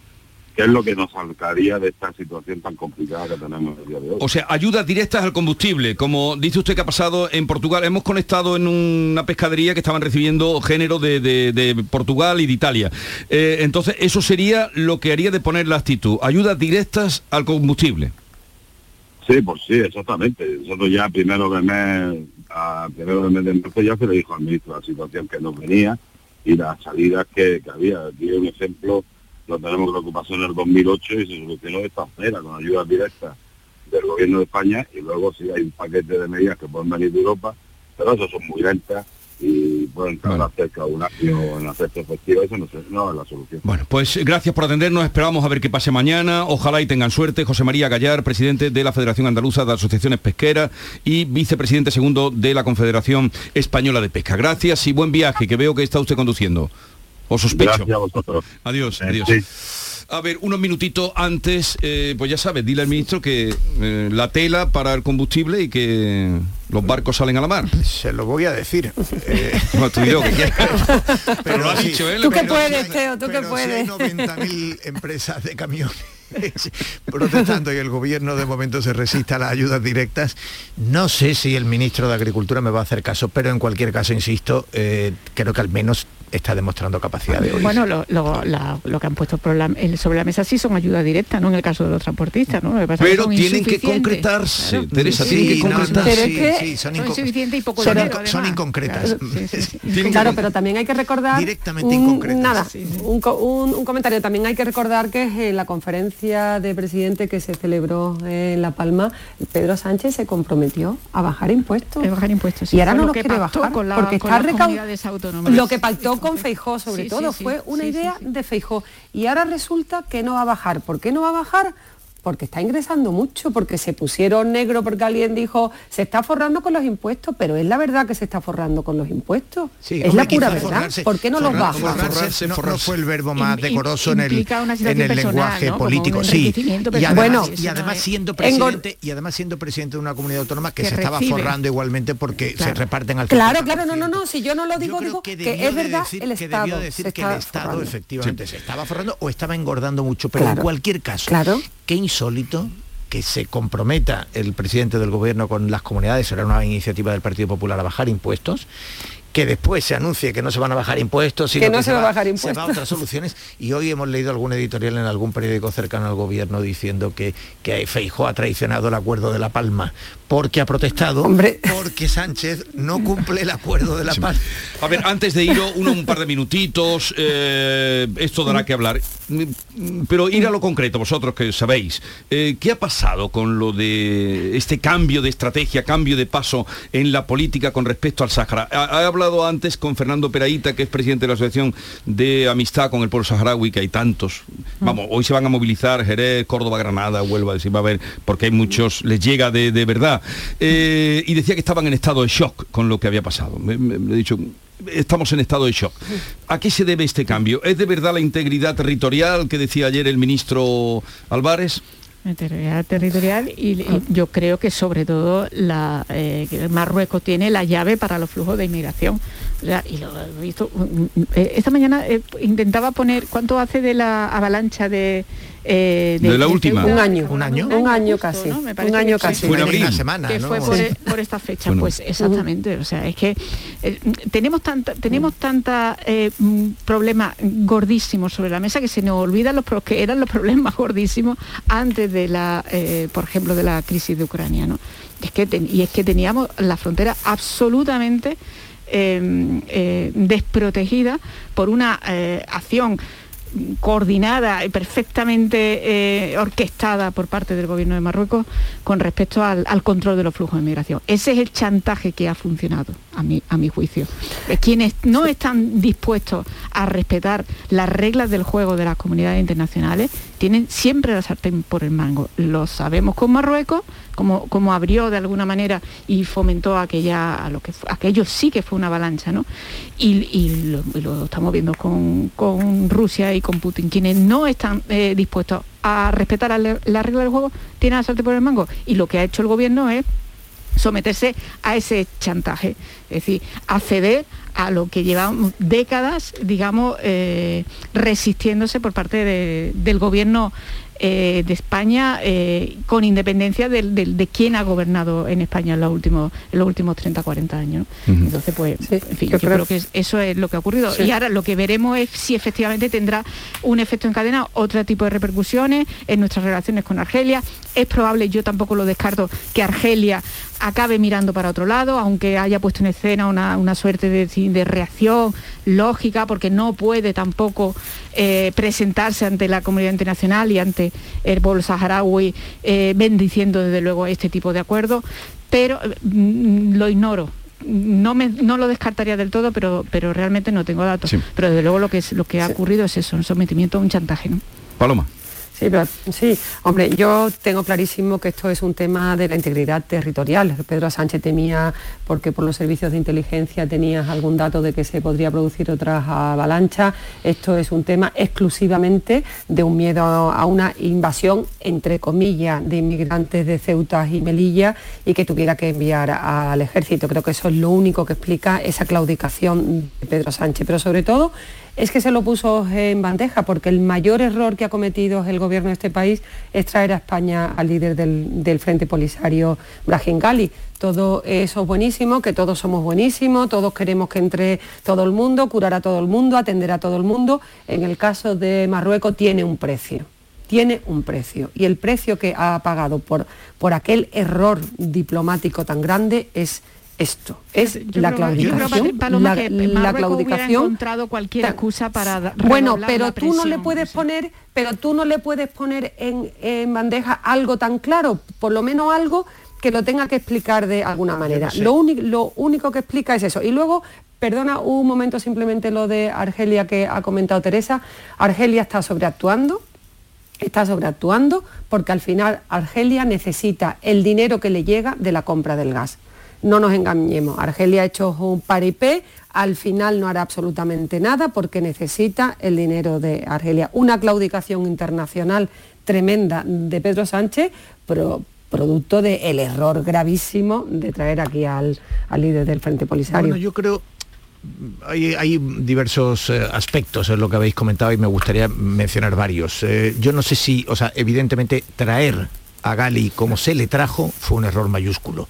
que es lo que nos sacaría de esta situación tan complicada que tenemos el día de hoy. O sea, ayudas directas al combustible, como dice usted que ha pasado en Portugal. Hemos conectado en una pescadería que estaban recibiendo género de, de- de Portugal y de Italia. Eh, entonces, eso sería lo que haría de poner la actitud. Ayudas directas al combustible. Sí, pues sí, exactamente. Nosotros ya primero de mes, primero de mes de marzo ya se le dijo al ministro la situación que nos venía y las salidas que, que había. Aquí un ejemplo, lo tenemos que ocupar en el 2008 y se solucionó de esta manera, con ayudas directas del gobierno de España y luego sí hay un paquete de medidas que pueden venir de Europa, pero eso son muy lentas y pueden tardar cerca de un año en hacerse efectiva, eso no, no es la solución. Bueno, pues gracias por atendernos. Esperamos a ver qué pase mañana. Ojalá y tengan suerte. José María Gallar, presidente de la Federación Andaluza de Asociaciones Pesqueras y vicepresidente segundo de la Confederación Española de Pesca. Gracias y buen viaje, que veo que está usted conduciendo. O sospecho. Gracias a vosotros. Adiós, Eh, adiós. sí. A ver, unos minutitos antes, eh, pues ya sabes, dile al ministro que eh, la tela para el combustible y que los barcos salen a la mar. Se lo voy a decir. Eh, No, tú y yo, que quieras. Pero lo ha sí. dicho él. Tú que Pero puedes, si- Teo, tú que pero si hay puedes. 90.000 empresas de camiones protestando y el gobierno de momento se resiste a las ayudas directas. No sé si el ministro de Agricultura me va a hacer caso, pero en cualquier caso, insisto, eh, creo que al menos está demostrando capacidad de oír. Bueno, lo, lo- la- lo que han puesto por la- el- sobre la mesa sí son ayudas directas, ¿no? En el caso de los transportistas, ¿no? Lo que pasa es que Pero tienen que concretarse, Claro. Teresa, Sí, tienen que sí, no, concretarse. pero es que sí, son insuficientes y poco son dinero, inco- además. son inconcretas. Claro, sí, sí, sí. Pero también hay que recordar Directamente un- inconcretas. nada, un, un- un comentario. También hay que recordar que en la conferencia de presidente que se celebró en La Palma, Pedro Sánchez se comprometió a bajar impuestos. A bajar impuestos, sí. y ahora no lo los quiere bajar con la- porque con está las recau- comunidades autónomas. Lo que pactó con Feijó sobre Sí, todo sí, sí. fue una idea de Feijó y ahora resulta que no va a bajar. ¿Por qué no va a bajar? Porque está ingresando mucho, porque se pusieron negro porque alguien dijo se está forrando con los impuestos, pero es la verdad que se está forrando con los impuestos. Sí, es hombre, la pura verdad. forrarse- ¿Por qué no los forrar- baja? forrarse no- no, fue el verbo más Im- decoroso en el, en lenguaje político. Sí. Y además, Bueno, y además es- siendo presidente y además siendo presidente de una comunidad autónoma que, Que se estaba recibe. forrando igualmente porque se reparten al Claro, 50%. claro, no, no, no, si yo no lo digo, digo que, es de verdad decir- el que Estado. debió decir se que el Estado forrando. efectivamente se estaba forrando o estaba engordando mucho, pero en cualquier caso, Claro. Qué insólito que se comprometa el presidente del gobierno con las comunidades, será una iniciativa del Partido Popular a bajar impuestos, que después se anuncie que no se van a bajar impuestos, sino Que no se va a bajar Se va impuestos. a otras soluciones. Y hoy hemos leído algún editorial en algún periódico cercano al gobierno diciendo que, que Feijó ha traicionado el acuerdo de La Palma porque ha protestado, porque Sánchez no cumple el acuerdo de La Palma. A ver, antes de ir uno, un par de minutitos, eh, esto dará que hablar. Pero ir a lo concreto, vosotros que sabéis, eh, ¿qué ha pasado con lo de este cambio de estrategia, cambio de paso en la política con respecto al Sáhara? Ha, ha hablado hablado antes con Fernando Peraíta, que es presidente de la Asociación de Amistad con el Pueblo Saharaui, que hay tantos. Vamos, hoy se van a movilizar Jerez, Córdoba, Granada, Huelva, si va a ver, porque hay muchos, les llega de, de verdad. Eh, y decía que estaban en estado de shock con lo que había pasado. Me, me- me he dicho, estamos en estado de shock. ¿A qué se debe este cambio? ¿Es de verdad la integridad territorial que decía ayer el ministro Álvarez? Integridad territorial y, y yo creo que sobre todo la, eh, Marruecos tiene la llave para los flujos de inmigración. O sea, y lo he visto. mm, mm, eh, Esta mañana eh, intentaba poner cuánto hace de la avalancha de. eh, De la última. Ceuta? Un año. Un año. Un año justo, casi. ¿no? Me parece Un año casi. Fue en abril. Una semana, que ¿no? fue por, Sí. por esta fecha Bueno. pues exactamente o sea es que eh, tenemos tanta tenemos tanta eh, mm, problemas gordísimos sobre la mesa que se nos olvidan los que eran los problemas gordísimos antes de la eh, por ejemplo de la crisis de Ucrania ¿no? es que ten- y es que teníamos la frontera absolutamente desprotegida por una eh, acción coordinada y perfectamente eh, orquestada por parte del gobierno de Marruecos con respecto al, al control de los flujos de migración. Ese es el chantaje que ha funcionado, a mi, a mi juicio. Eh, Quienes no están dispuestos a respetar las reglas del juego de las comunidades internacionales tienen siempre la sartén por el mango. Lo sabemos con Marruecos, como, como abrió de alguna manera y fomentó aquella, a lo que aquello sí que fue una avalancha, ¿no? Y, lo, estamos viendo con, con Rusia y con Putin, quienes no están eh, dispuestos a respetar la, regla del juego, tienen la sartén por el mango. Y lo que ha hecho el gobierno es someterse a ese chantaje, es decir, acceder a lo que llevamos décadas, digamos, eh, resistiéndose por parte de- del gobierno eh, de España, eh, con independencia del- de, quién ha gobernado en España en los últimos, en los últimos 30, 40 años. Entonces, pues, en fin, yo creo- creo que es- eso es lo que ha ocurrido. Sí. Y ahora lo que veremos es si efectivamente tendrá un efecto encadenado, otro tipo de repercusiones en nuestras relaciones con Argelia. Es probable, yo tampoco lo descarto, que Argelia acabe mirando para otro lado, aunque haya puesto en escena una, una suerte de, de reacción lógica, porque no puede tampoco eh, presentarse ante la comunidad internacional y ante el pueblo saharaui eh, bendiciendo desde luego este tipo de acuerdos, pero mm, lo ignoro. No, me, no lo descartaría del todo, pero, pero realmente no tengo datos. Sí. Pero desde luego lo que, es, lo que ha ocurrido es eso, un sometimiento a un chantaje. ¿no? Paloma. Sí, pero, sí, hombre, yo tengo clarísimo que esto es un tema de la integridad territorial. Pedro Sánchez temía, porque por los servicios de inteligencia tenías algún dato de que se podría producir otra avalancha. Esto es un tema exclusivamente de un miedo a una invasión, entre comillas, de inmigrantes de Ceuta y Melilla y que tuviera que enviar al ejército. Creo que eso es lo único que explica esa claudicación de Pedro Sánchez. Pero sobre todo es que se lo puso en bandeja, porque el mayor error que ha cometido el gobierno de este país es traer a España al líder del, Frente Polisario, Brahim Gali. Todo eso es buenísimo, que todos somos buenísimos, todos queremos que entre todo el mundo, curar a todo el mundo, atender a todo el mundo. En el caso de Marruecos tiene un precio tiene un precio y el precio que ha pagado por, por aquel error diplomático tan grande es esto, es Yo la creo- yo creo, claudicación. Paloma, la, que claudicación encontrado cualquier excusa para bueno, pero la tú no le puedes poner, pero tú no le puedes poner en, en bandeja algo tan claro, por lo menos algo que lo tenga que explicar de alguna manera. sé. Lo, único, lo único que explica es eso. Y luego, perdona un momento simplemente lo de Argelia que ha comentado Teresa. Argelia está sobreactuando, está sobreactuando porque al final Argelia necesita el dinero que le llega de la compra del gas. No nos engañemos, Argelia ha hecho un paripé, al final no hará absolutamente nada porque necesita el dinero de Argelia. Una claudicación internacional tremenda de Pedro Sánchez, pero producto del error gravísimo de traer aquí al, al líder del Frente Polisario. Bueno, yo creo hay, hay diversos eh, aspectos en lo que habéis comentado y me gustaría mencionar varios. Eh, yo no sé si, o sea, evidentemente traer a Gali como se le trajo fue un error mayúsculo.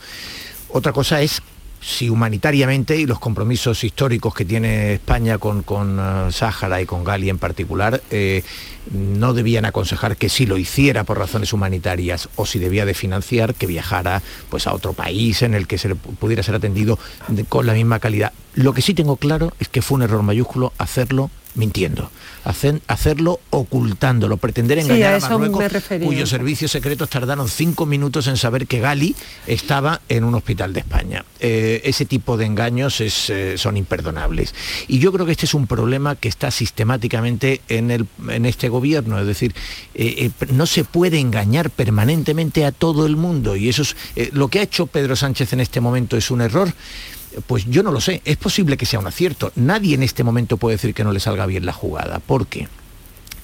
Otra cosa es si humanitariamente y los compromisos históricos que tiene España con, con eh, Sáhara y con Gali en particular eh, no debían aconsejar que si lo hiciera por razones humanitarias o si debía de financiar que viajara pues a otro país en el que se le pu- pudiera ser atendido con la misma calidad. Lo que sí tengo claro es que fue un error mayúsculo hacerlo mintiendo. Hacen- hacerlo ocultándolo, pretender Sí, engañar a Marruecos, cuyos servicios secretos tardaron cinco minutos en saber que Gali estaba en un hospital de España. Eh, ese tipo de engaños es, eh, son imperdonables. Y yo creo que este es un problema que está sistemáticamente en, el, en este gobierno. Es decir, eh, no se puede engañar permanentemente a todo el mundo. Y eso es lo que ha hecho Pedro Sánchez en este momento es un error. Pues yo no lo sé, es posible que sea un acierto. Nadie en este momento puede decir que no le salga bien la jugada. ¿Por qué?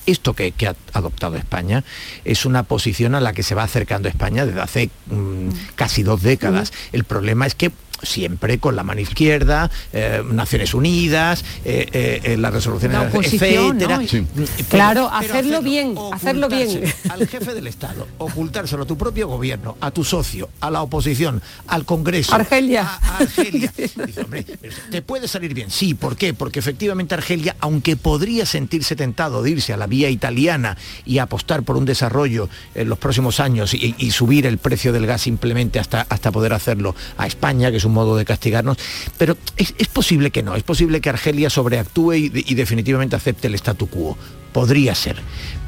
Esto que, que ha adoptado España es una posición a la que se va acercando España desde hace mm, casi dos décadas. El problema es que siempre con la mano izquierda, eh, Naciones Unidas, eh, eh, eh, las resoluciones, La oposición, etcétera. ¿no? Sí. Pero- Claro, pero hacerlo bien, hacerlo bien. Al jefe del Estado, ocultárselo a tu propio gobierno, a tu socio, a la oposición, al Congreso. Argelia. a- a Argelia. Dice, hombre, pero te puede salir bien. Sí, ¿por qué? Porque efectivamente Argelia, aunque podría sentirse tentado de irse a la vía italiana y apostar por un desarrollo en los próximos años y, y subir el precio del gas simplemente hasta, hasta poder hacerlo a España, que es un modo de castigarnos, pero es, es posible que no, es posible que Argelia sobreactúe y, y definitivamente acepte el statu quo. Podría ser.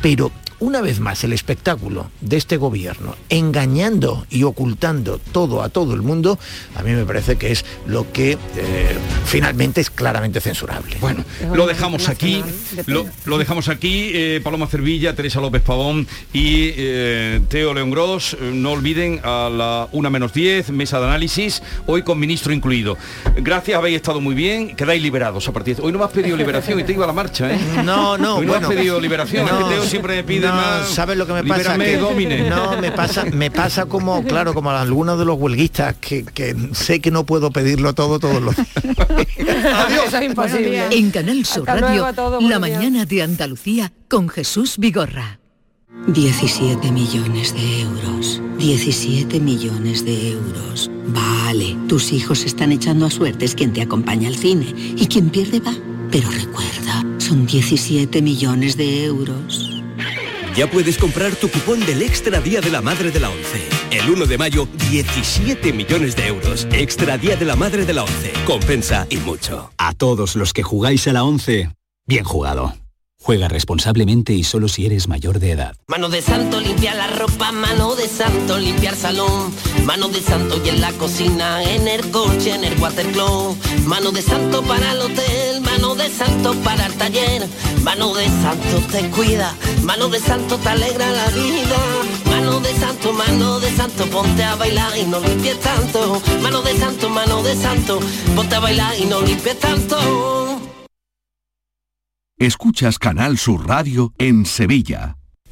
Pero una vez más el espectáculo de este gobierno engañando y ocultando todo a todo el mundo, a mí me parece que es lo que eh, finalmente es claramente censurable. Bueno, lo dejamos aquí, lo, lo dejamos aquí, eh, Paloma Cervilla, Teresa López Pavón y eh, Teo León Gros. Eh, No olviden a la 1 menos 10, mesa de análisis, hoy con ministro incluido. Gracias, habéis estado muy bien, quedáis liberados a partir de... Hoy no me has pedido liberación y te iba a la marcha, ¿eh? No, no, Hoy no bueno. has pedido liberación, es que Teo siempre me pide no, más... ¿Sabes lo que me pasa? Libérame, Que- domine. No, me pasa, me pasa como, claro, como a algunos de los huelguistas que, que sé que no puedo pedirlo todo todos los días. Eso es imposible. En Canal Sur Hasta Radio, La mañana de Andalucía con Jesús Vigorra. 17 millones de euros. 17 millones de euros. Vale, tus hijos están echando a suertes quien te acompaña al cine y quien pierde va. Pero recuerda, son 17 millones de euros. Ya puedes comprar tu cupón del Extra Día de la Madre de la ONCE. El 1 de mayo, 17 millones de euros. Extra Día de la Madre de la ONCE. Compensa y mucho. A todos los que jugáis a la 11, bien jugado. Juega responsablemente y solo si eres mayor de edad. Mano de santo limpia la ropa, mano de santo limpiar salón, mano de santo y en la cocina, en el coche, en el watercloak, mano de santo para el hotel, mano de santo para el taller, mano de santo te cuida, mano de santo te alegra la vida, mano de santo, mano de santo, ponte a bailar y no limpies tanto, mano de santo, mano de santo, ponte a bailar y no limpies tanto. Escuchas Canal Sur Radio en Sevilla.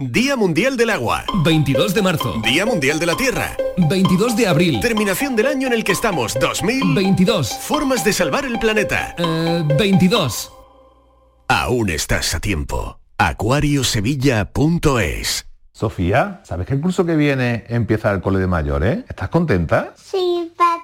Día Mundial del Agua. 22 de marzo. Día Mundial de la Tierra. 22 de abril. Terminación del año en el que estamos. 2022. Formas de salvar el planeta. 22. Aún estás a tiempo. Acuariosevilla.es Sofía, ¿sabes que el curso que viene empieza el cole de mayores? ¿Estás contenta? Sí, papi.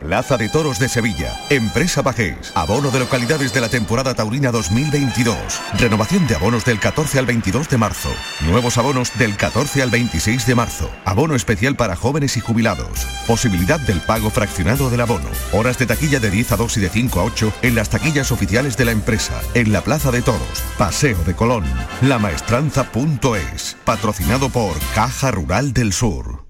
Plaza de Toros de Sevilla. Empresa Bajés. Abono de localidades de la temporada taurina 2022. Renovación de abonos del 14 al 22 de marzo. Nuevos abonos del 14 al 26 de marzo. Abono especial para jóvenes y jubilados. Posibilidad del pago fraccionado del abono. Horas de taquilla de 10 a 2 y de 5 a 8 en las taquillas oficiales de la empresa. En la Plaza de Toros. Paseo de Colón. Lamaestranza.es. Patrocinado por Caja Rural del Sur.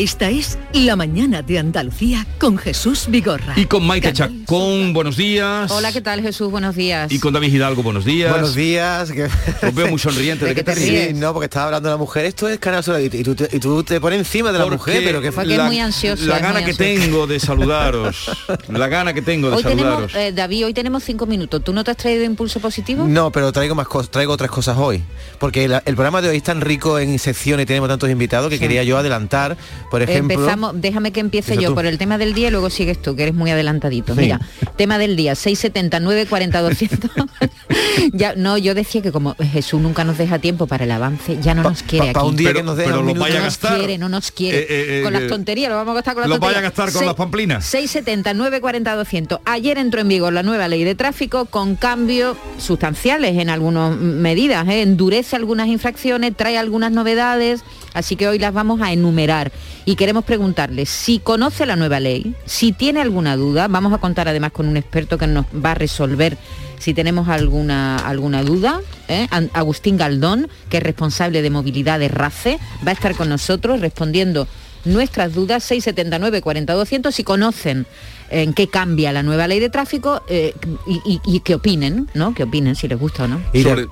Esta es La Mañana de Andalucía con Jesús Vigorra. Y con Maite Chacón, buenos días. Hola, ¿qué tal Jesús? Buenos días. Y con David Hidalgo, buenos días. Buenos días. Que... Os veo muy sonriente. ¿De, qué te ríes? Sí, no, porque estaba hablando de la mujer. Esto es Canal Sur y tú te, y tú te pones encima de la Porque mujer, pero que Porque es muy ansioso. La gana muy que ansioso. tengo de saludaros. la gana que tengo de Hoy saludaros. tenemos, eh, David, hoy tenemos cinco minutos. ¿Tú no te has traído impulso positivo? No, pero traigo más cosas, traigo otras cosas hoy. Porque la- el programa de hoy es tan rico en secciones y tenemos tantos invitados que Sí. quería yo adelantar, por ejemplo. Empezamos, déjame que empiece yo tú. por el tema del día y luego sigues tú, que eres muy adelantadito. Sí. Mira, tema del día, 679 40 200. ya, no, yo decía que como Jesús nunca nos deja tiempo para el avance, ya no nos quiere pa- pa aquí. un día que nos deja pero un lo vaya a no nos gastar. quiere, no nos quiere. Eh, eh, eh, con las tonterías, lo vamos a gastar con las lo tonterías. vaya a gastar con las pamplinas. 679 40 200. Ayer entró en vigor la nueva ley de tráfico con cambios sustanciales en algunas medidas, ¿eh? endurece algunas infracciones, trae algunas novedades, así que hoy las vamos a enumerar y queremos preguntarle si conoce la nueva ley, si tiene alguna duda, vamos a contar además con un experto que nos va a resolver si tenemos alguna, alguna duda, ¿eh? Agustín Galdón, que es responsable de movilidad de RACE, va a estar con nosotros respondiendo nuestras dudas 679 40 200 si conocen en qué cambia la nueva ley de tráfico eh, y, y- y que opinen, ¿no? Que opinen si les gusta o no. Y Sobre-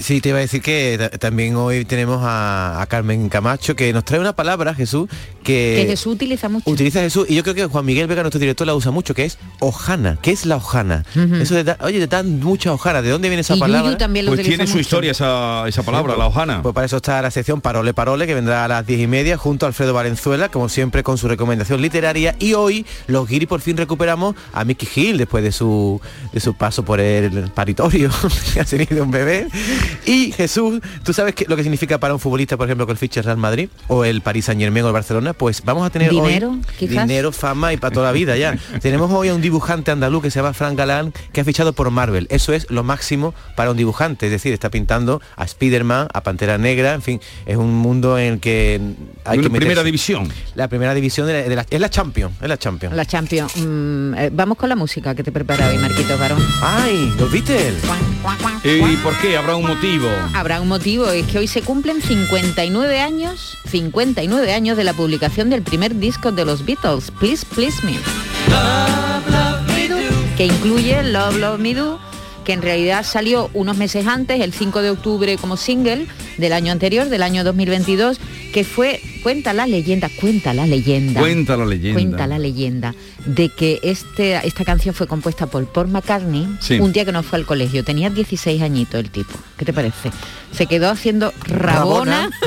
Sí, te iba a decir que ta- también hoy tenemos a, a Carmen Camacho que nos trae una palabra, Jesús, que, Que Jesús utiliza mucho. utiliza Jesús y yo creo que Juan Miguel Vega, nuestro director, la usa mucho, que es hojana. ¿Qué es la hojana? Eso de da- oye, te dan mucha hojana. ¿De dónde viene esa Y Yuyu palabra? también lo Pues tiene su mucho. historia esa, esa palabra, la hojana. Pues para eso está la sección Parole Parole, que vendrá a las diez y media, junto a Alfredo Valenzuela, como siempre, con su recomendación literaria. Y hoy, los guiris por fin recuperamos a Mickey Hill, después de su, de su paso por el paritorio, que ha tenido un bebé. Y Jesús, ¿tú sabes qué, lo que significa para un futbolista, por ejemplo, que el fiche el Real Madrid? O el Paris Saint Germain o el Barcelona? Pues vamos a tener Dinero, hoy quizás. dinero, fama y para toda la vida ya. Tenemos hoy a un dibujante andaluz que se llama Frank Galán, que ha fichado por Marvel. Eso es lo máximo para un dibujante, es decir, está pintando a Spider-Man, a Pantera Negra, en fin, es un mundo en el que hay que La primera meterse. división. La primera división de la, de la- es la Champions, es la Champions. La Champions. Mm, eh, vamos con la música que te prepara hoy, Marquitos Varón. ¡Ay! ¿Los Beatles? ¿Y por qué? ¿Habrá un motivo? Habrá un motivo, es que hoy se cumplen 59 años, 59 años de la publicación del primer disco de los Beatles, Please Please Me. Que incluye Love Love Me Do, que en realidad salió unos meses antes, el 5 de octubre como single del año anterior, del año 2022, que fue, cuenta la leyenda, cuenta la leyenda. Cuenta la leyenda. Cuenta la leyenda de que este, esta canción fue compuesta por Paul McCartney Sí. un día que no fue al colegio. Tenía 16 añitos el tipo. ¿Qué te parece? Se quedó haciendo rabona.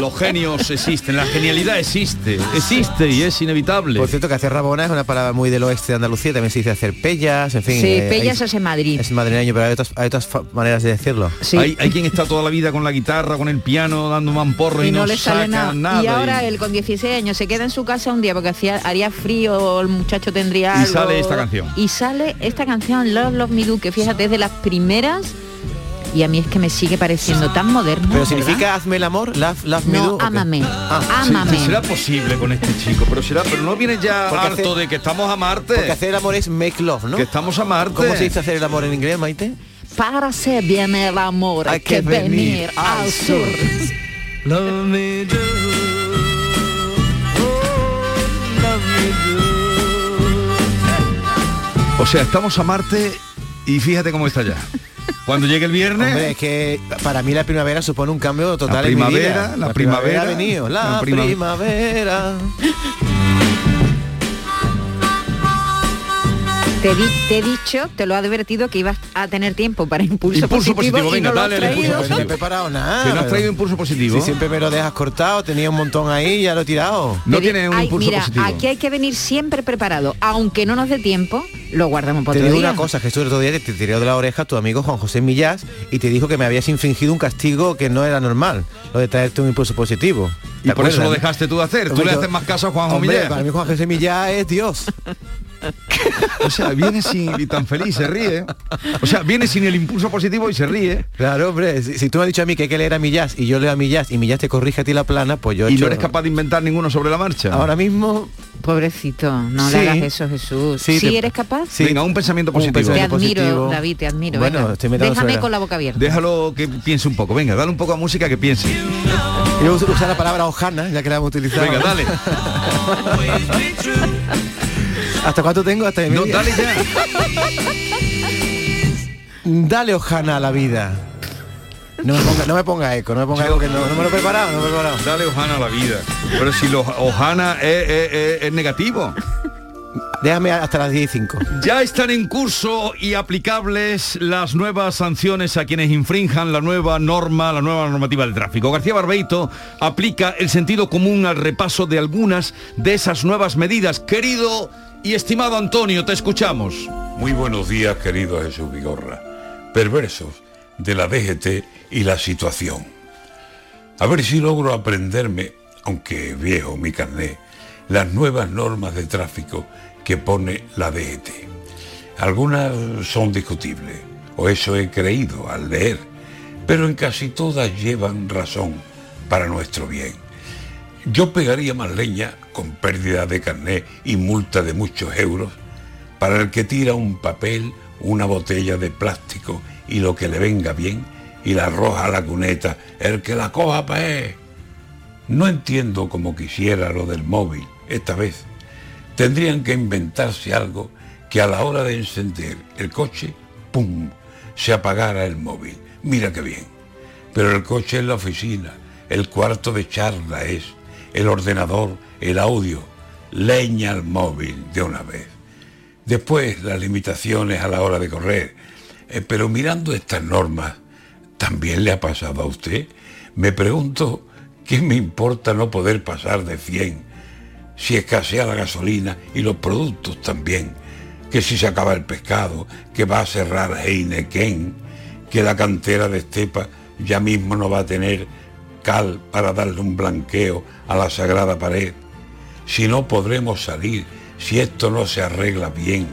Los genios existen, la genialidad existe, existe y es inevitable. Por cierto, que hacer rabona es una palabra muy del oeste de Andalucía, también se dice hacer pellas, en fin. Sí, eh, Pellas hay- es en Madrid. es madrileño, pero hay otras, hay otras maneras de decirlo. Hay, hay quien está toda la vida con la guitarra, con el piano, dando mamporro y, y no, le sale saca nada. Y y- ahora él con 16 años se queda en su casa un día porque hacía, haría frío, el muchacho tendría Y algo. sale esta canción. Y sale esta canción Love Love Me Do, que fíjate es de las primeras y a mí es que me sigue pareciendo tan moderno. Pero ¿verdad? significa hazme el amor, love, love me No, do, ¿o qué? ámame. Ah, Sí, Ámame. será posible con este chico, pero será, pero no viene ya Porque harto de que estamos a Marte. Porque hacer el amor es make love, ¿no? Que estamos a Marte. ¿Cómo se dice hacer el amor en inglés, Maite? Para hacer bien el amor hay que venir al sur. O sea, estamos a Marte y fíjate cómo está ya. Cuando llegue el viernes, Hombre, es que para mí la primavera supone un cambio total La en mi primavera, vida. la primavera, ha venido. La, la prima- primavera. Te, di- te he dicho, te lo he advertido que ibas a tener tiempo para impulso, Impulso positivo, y venga, no lo has dale el traído. impulso Pues no he preparado nada. que no has traído impulso positivo. Si siempre me lo dejas cortado, tenía un montón ahí y ya lo he tirado. No tiene un impulso mira, positivo. aquí hay que venir siempre preparado, aunque no nos dé tiempo, lo guardamos para Te otro digo día. una cosa, Jesús, el otro día te, te tiró de la oreja tu amigo Juan José Millás y te dijo que me habías infringido un castigo que no era normal, lo de traerte un impulso positivo. Y ¿Te por eso lo dejaste tú de hacer. Tú le haces más caso a Juan Hombre, Millán. Para mí Juan José Millás es Dios. O sea, viene sin y tan feliz, se ríe. O sea, viene sin el impulso positivo y se ríe. Claro, hombre, si, si tú me has dicho a mí que hay que leer a Millás y yo leo a Millás y Millás te corrige a ti la plana, pues yo he Y hecho- no eres capaz de inventar ninguno sobre la marcha. Ahora mismo Pobrecito, no Sí. le hagas eso, Jesús. Sí, ¿Sí, te- eres capaz? Sí. Venga, un pensamiento Un positivo. Te pensamiento admiro, positivo. David, te admiro. Bueno, venga. estoy metiendo Déjame con la boca abierta. Déjalo que piense un poco. Venga, dale un poco a música que piense. yo uso- usar la palabra hojana, ya que la hemos utilizado. Venga, dale. ¿Hasta cuánto tengo? Hasta No, media? dale ya. Dale hojana a la vida. No me ponga, no me ponga eco, no me ponga eco que no, no me lo he preparado, no me lo he preparado. Dale Ojana a la vida. Pero si lo Ojana es, es- es- es negativo. Déjame hasta las 10 y 5. Ya están en curso y aplicables las nuevas sanciones a quienes infrinjan la nueva norma, la nueva normativa del tráfico. García Barbeito aplica el sentido común al repaso de algunas de esas nuevas medidas. Querido y estimado Antonio, te escuchamos. Muy buenos días, querido Jesús Vigorra. Perversos de la DGT y la situación. A ver si logro aprenderme, aunque viejo mi carné, las nuevas normas de tráfico que pone la DGT. Algunas son discutibles, o eso he creído al leer, pero en casi todas llevan razón para nuestro bien. Yo pegaría más leña con pérdida de carné y multa de muchos euros para el que tira un papel, una botella de plástico y lo que le venga bien y la arroja a la cuneta, el que la coja pues. No entiendo como quisiera lo del móvil esta vez. Tendrían que inventarse algo que a la hora de encender el coche, ¡pum!, se apagara el móvil. Mira qué bien. Pero el coche es la oficina, el cuarto de charla es, el ordenador, el audio, leña al móvil de una vez. Después las limitaciones a la hora de correr. Eh, pero mirando estas normas, ¿también le ha pasado a usted? Me pregunto, ¿qué me importa no poder pasar de 100? Si escasea la gasolina y los productos también. Que si se acaba el pescado, que va a cerrar Heineken, que la cantera de Estepa ya mismo no va a tener para darle un blanqueo a la sagrada pared. Si no podremos salir, si esto no se arregla bien,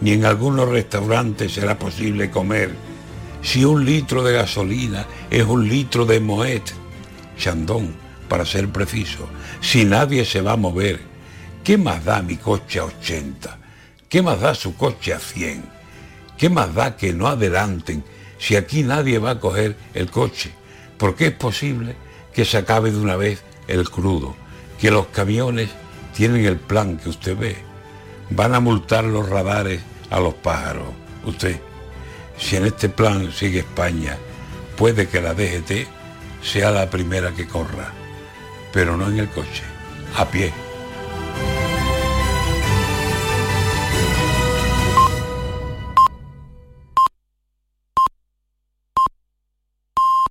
ni en algunos restaurantes será posible comer, si un litro de gasolina es un litro de Moet, Chandón, para ser preciso, si nadie se va a mover, ¿qué más da mi coche a 80? ¿Qué más da su coche a 100? ¿Qué más da que no adelanten si aquí nadie va a coger el coche? Porque es posible que se acabe de una vez el crudo, que los camiones tienen el plan que usted ve. Van a multar los radares a los pájaros. Usted, si en este plan sigue España, puede que la DGT sea la primera que corra, pero no en el coche, a pie